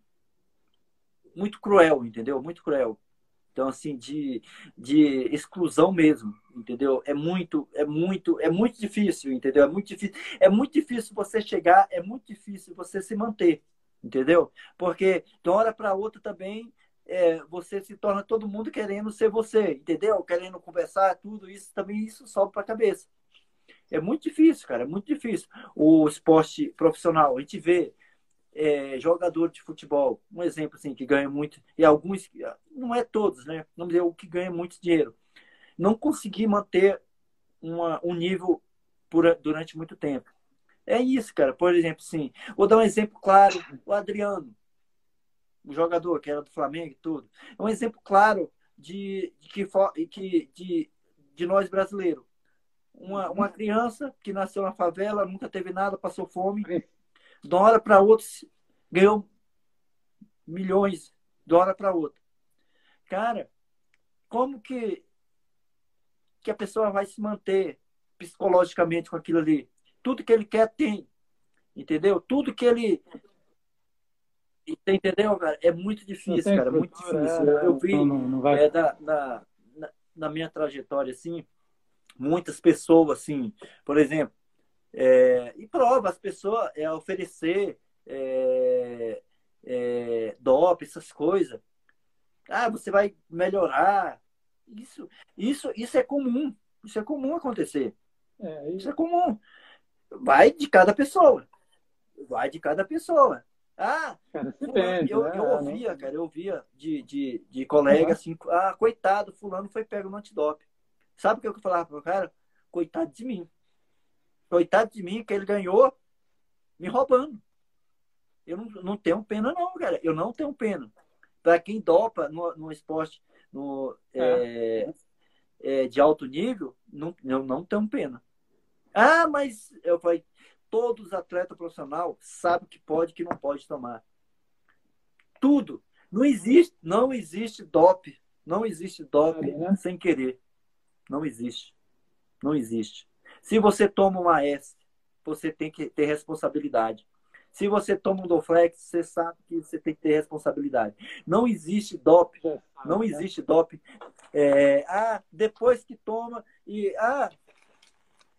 muito cruel, entendeu? Muito cruel. Então, assim, de, de exclusão mesmo, entendeu? É muito, é muito, é muito difícil, entendeu? É muito difícil, é muito difícil você chegar, é muito difícil você se manter, entendeu? Porque de uma hora para outra também é, você se torna todo mundo querendo ser você, entendeu? Querendo conversar, tudo isso também isso sobe para a cabeça. É muito difícil, cara, é muito difícil. O esporte profissional, a gente vê é, jogador de futebol, um exemplo assim, que ganha muito, e alguns, não é todos, né? Vamos dizer, o que ganha muito dinheiro. Não conseguir manter uma, um nível por, durante muito tempo. É isso, cara. Por exemplo, sim. Vou dar um exemplo claro: o Adriano, o jogador que era do Flamengo e tudo. É um exemplo claro de, de que, que de, de nós brasileiros uma, uma criança que nasceu na favela, nunca teve nada, passou fome, de uma hora para outra ganhou milhões, de uma hora para outra. Cara, como que, que a pessoa vai se manter psicologicamente com aquilo ali? Tudo que ele quer tem, entendeu? Tudo que ele entendeu, cara? É muito difícil, cara, muito difícil. É, eu vi não, não vai... é, da, na, na, na minha trajetória, assim, muitas pessoas, assim, por exemplo, é, e prova, as pessoas é, oferecer é, é, DOP, essas coisas. Ah, você vai melhorar. Isso, isso, isso é comum. Isso é comum acontecer. É, isso é comum. Vai de cada pessoa. Vai de cada pessoa. Ah, cara, eu, né? eu ouvia, cara, eu ouvia de, de, de colega uhum. assim, ah, coitado, fulano foi pego no antidoping. Sabe o que eu falava pro cara? Coitado de mim. Coitado de mim, que ele ganhou me roubando. Eu não, não tenho pena, não, cara. Eu não tenho pena. Para quem dopa no, no esporte no, é. É, é, de alto nível, não, eu não tenho pena. Ah, mas eu falei, todos os atletas profissionais sabem que pode que não pode tomar. Tudo. Não existe, não existe dope. Não existe dope né? sem querer. Não existe. Não existe. Se você toma uma S, você tem que ter responsabilidade. Se você toma um Doflex, você sabe que você tem que ter responsabilidade. Não existe DOP. Não existe DOP. É, ah, depois que toma e ah,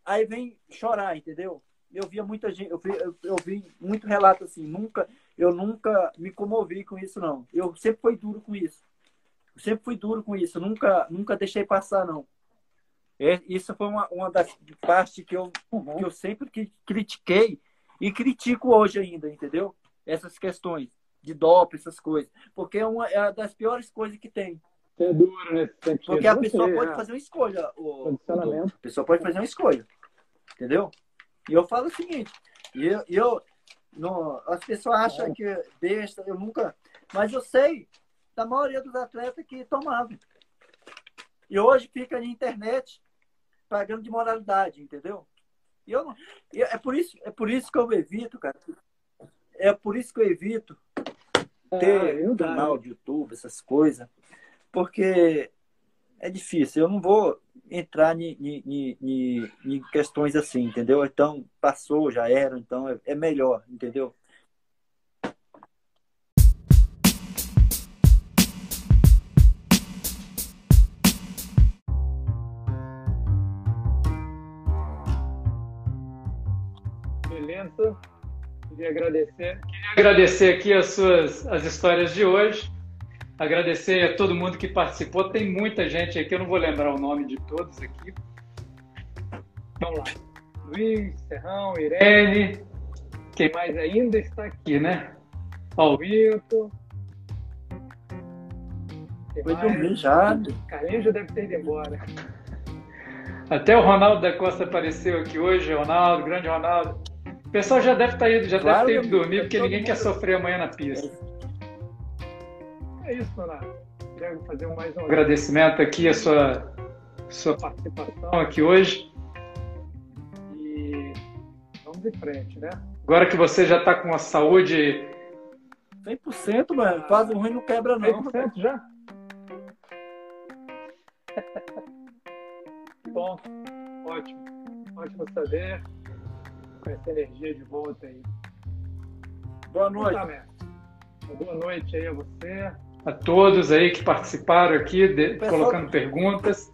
aí vem chorar, entendeu? Eu via muita gente, eu vi, eu, eu vi muito relato assim, nunca, eu nunca me comovi com isso não. Eu sempre fui duro com isso. Eu sempre fui duro com isso, nunca, nunca deixei passar não. É, isso foi uma, uma das partes que eu, uhum. que eu sempre critiquei e critico hoje ainda, entendeu? Essas questões de doping, essas coisas. Porque é uma, é das piores coisas que tem. É duro nesse sentido. Porque a pessoa sei, pode é. fazer uma escolha. O, o, a pessoa pode fazer uma escolha. Entendeu? E eu falo o seguinte, eu, eu no, as pessoas acham é. que besta, eu nunca. Mas eu sei da maioria dos atletas que tomavam. E hoje fica na internet pagando de moralidade, entendeu? E eu não, é por isso, é por isso que eu evito, cara. É por isso que eu evito ter ah, canal de YouTube, essas coisas, porque é difícil. Eu não vou entrar em questões assim, entendeu? Então, passou, já era, então é, é melhor, entendeu? Agradecer. Queria agradecer aqui as suas as histórias de hoje. Agradecer a todo mundo que participou. Tem muita gente aqui, eu não vou lembrar o nome de todos aqui. Vamos lá. Luiz, Serrão, Irene. Quem mais ainda está aqui, né? Wilton. Foi dormir já. Carinho já deve ter ido embora. Até o Ronaldo da Costa apareceu aqui hoje, Ronaldo, grande Ronaldo. O pessoal já deve estar tá indo, já claro, deve ter ido dormir, porque ninguém mundo... quer sofrer amanhã na pista. É isso, Donato. Queria fazer mais um agradecimento aqui à sua, sua participação aqui hoje. E vamos em frente, né? Agora que você já está com a saúde. 100%, mano. Quase ruim não quebra, não. 100% já? Bom, ótimo. Ótimo saber com essa energia de volta aí. Boa noite. Boa noite aí a você, a todos aí que participaram aqui, de, colocando perguntas.